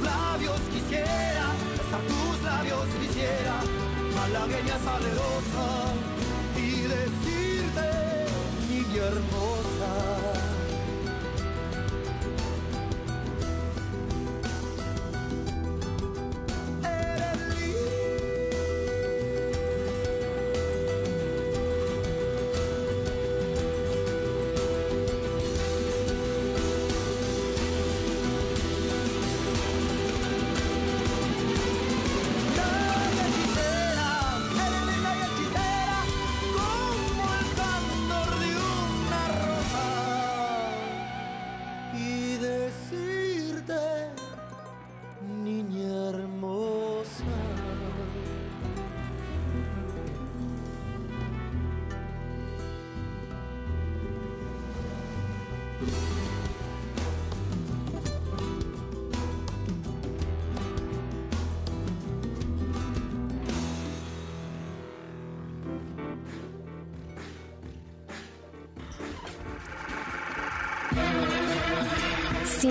labios quisiera, besar tus labios quisiera, malagueña salerosa, y decirte, niña hermosa.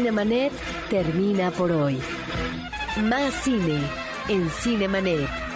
Cinemanet termina por hoy. Más cine en Cinemanet.